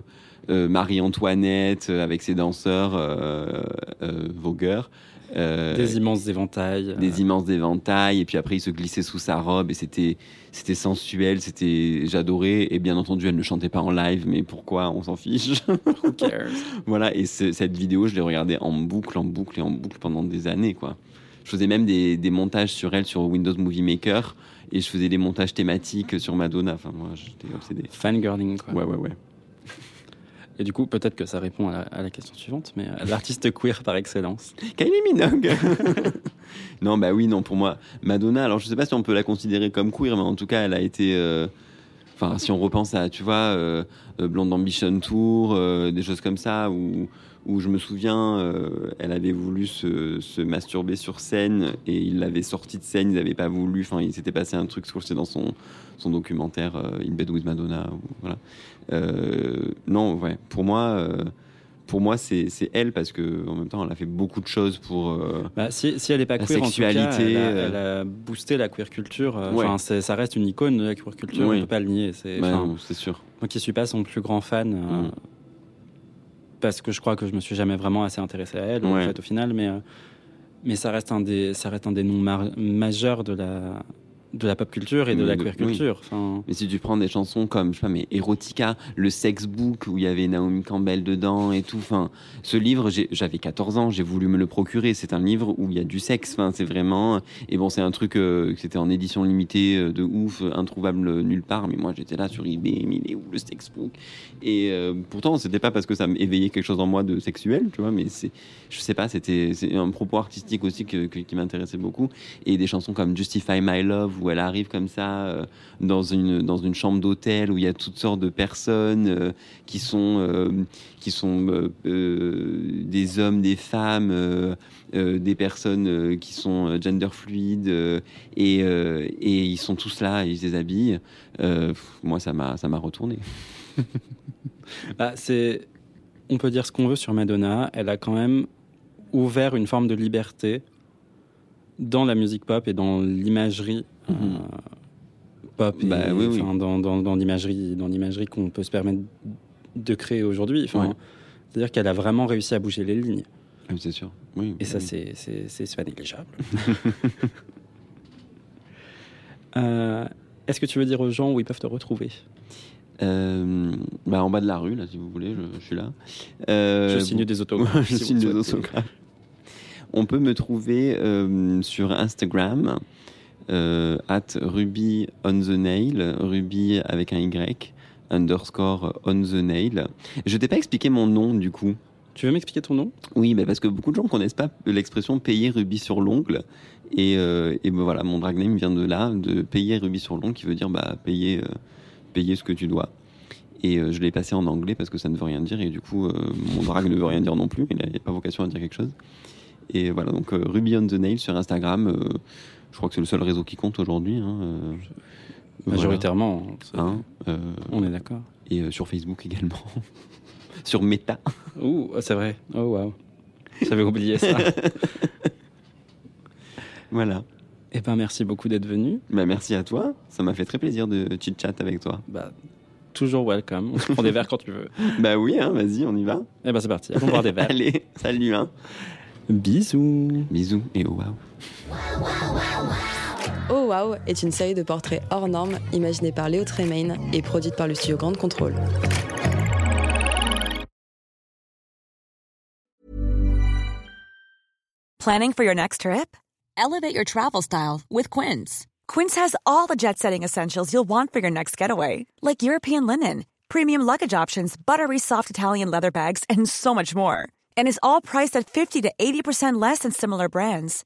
euh, Marie-Antoinette euh, avec ses danseurs euh, euh, vogueurs. Euh, Des immenses éventails. des immenses éventails. Et puis après il se glissait sous sa robe et c'était c'était sensuel c'était j'adorais. Et bien entendu elle ne chantait pas en live mais pourquoi? On s'en fiche. Who cares? Voilà. Et ce- cette vidéo je l'ai regardée en boucle en boucle et en boucle pendant des années quoi je faisais même des, des montages sur elle sur Windows Movie Maker et je faisais des montages thématiques sur Madonna enfin moi j'étais obsédé Fangirling, quoi. ouais ouais ouais Et du coup, peut-être que ça répond à la, à la question suivante, mais euh, l'artiste queer par excellence. Kylie Minogue Non, bah oui, non, pour moi, Madonna, alors je sais pas si on peut la considérer comme queer, mais en tout cas, elle a été. euh, Enfin, si on repense à, tu vois, euh, euh, Blonde Ambition Tour, euh, des choses comme ça, où, où je me souviens, euh, elle avait voulu se, se masturber sur scène et il l'avait sorti de scène, ils n'avaient pas voulu. Enfin, il s'était passé un truc, je crois que c'était dans son, son documentaire euh, In Bed with Madonna. ou- voilà. Euh, non, ouais, pour moi. pour moi, c'est elle parce que en même temps, elle a fait beaucoup de choses pour. euh, Bah, si, si elle n'est pas La queer, en tout cas, sexualité, elle, a, elle a boosté la queer culture. Ouais. Enfin, c'est- ça reste une icône de la queer culture, on ne peut pas le nier. C'est, bah, sûr. moi qui suis pas son plus grand fan, euh, Mm. Parce que je crois que je me suis jamais vraiment assez intéressé à elle, en fait, au final, mais, euh, mais ça, reste un des, ça reste un des noms majeurs de la, de la pop culture et de Mais la queer oui. culture. Enfin, Mais si tu prends des chansons comme, je sais pas, mais Erotica, le Sex Book où il y avait Naomi Campbell dedans et tout, enfin, ce livre, j'avais 14 ans, j'ai voulu me le procurer. C'est un livre où il y a du sexe, enfin, c'est vraiment. Et bon, c'est un truc, euh, c'était en édition limitée euh, de ouf, introuvable nulle part, mais moi j'étais là sur eBay, mais il est où le Sex Book Et euh, pourtant, c'était pas parce que ça m'éveillait quelque chose en moi de sexuel, tu vois, mais c'est, je sais pas, c'était un propos artistique aussi que- que- qui m'intéressait beaucoup. Et des chansons comme Justify My Love où elle arrive comme ça euh, dans une dans une chambre d'hôtel où il y a toutes sortes de personnes euh, qui sont euh, qui sont euh, euh, des hommes, des femmes, euh, euh, des personnes euh, qui sont gender fluides euh, et euh, et ils sont tous là, ils se déshabillent. Euh, pff, moi, ça m'a ça m'a retourné. bah, c'est, on peut dire ce qu'on veut sur Madonna. Elle a quand même ouvert une forme de liberté dans la musique pop et dans l'imagerie euh, pop et Bah, oui, oui. enfin, dans, dans, dans l'imagerie dans l'imagerie qu'on peut se permettre de créer aujourd'hui. Ouais. C'est-à-dire qu'elle a vraiment réussi à bouger les lignes. Oui, c'est sûr. Oui. Et ça, c'est- c'est c'est- c'est pas négligeable. Euh, Est-ce que tu veux dire aux gens où ils peuvent te retrouver? Euh, bah, en bas de la rue, là, si vous voulez, je, je suis là. Euh, Je signe des autographes. je si signe vous des le souhaitez. autographes. On peut me trouver euh, sur Instagram, euh, at Ruby on the nail, Ruby avec un Y, underscore on the nail. Je t'ai pas expliqué mon nom, du coup. Tu veux m'expliquer ton nom? Oui, bah parce que beaucoup de gens connaissent pas l'expression payer rubis sur l'ongle. Et, euh, et ben voilà, mon drag name vient de là, de payer rubis sur l'ongle, qui veut dire bah, payer, euh, payer ce que tu dois. Et euh, je l'ai passé en anglais parce que ça ne veut rien dire. Et du coup, mon drag ne veut rien dire non plus. Il n'a pas vocation à dire quelque chose. Et voilà, donc Ruby on the Nail sur Instagram. Je crois que c'est le seul réseau qui compte aujourd'hui. hein, euh. Majoritairement. Hein, euh, On est d'accord. et euh, sur Facebook également. sur Meta. Ouh, c'est vrai. Oh waouh. J'avais oublié ça. Voilà. Eh ben merci beaucoup d'être venu. Bah, merci à toi. Ça m'a fait très plaisir de chit-chat avec toi. Bah, toujours welcome. On se prend des verres quand tu veux. Bah oui, hein, vas-y, on y va. Eh ben c'est parti. Allons boire des verres. Allez, salut. Hein. Bisous. Bisous et oh wow. Oh Wow est une série de portraits hors normes imaginée par Léo Tremaine et produite par le studio Grande Contrôle. Planning for your next trip? Elevate your travel style with Quince. Quince has all the jet setting essentials you'll want for your next getaway, like European linen, premium luggage options, buttery soft Italian leather bags, and so much more. And is all priced at 50 to 80% less than similar brands.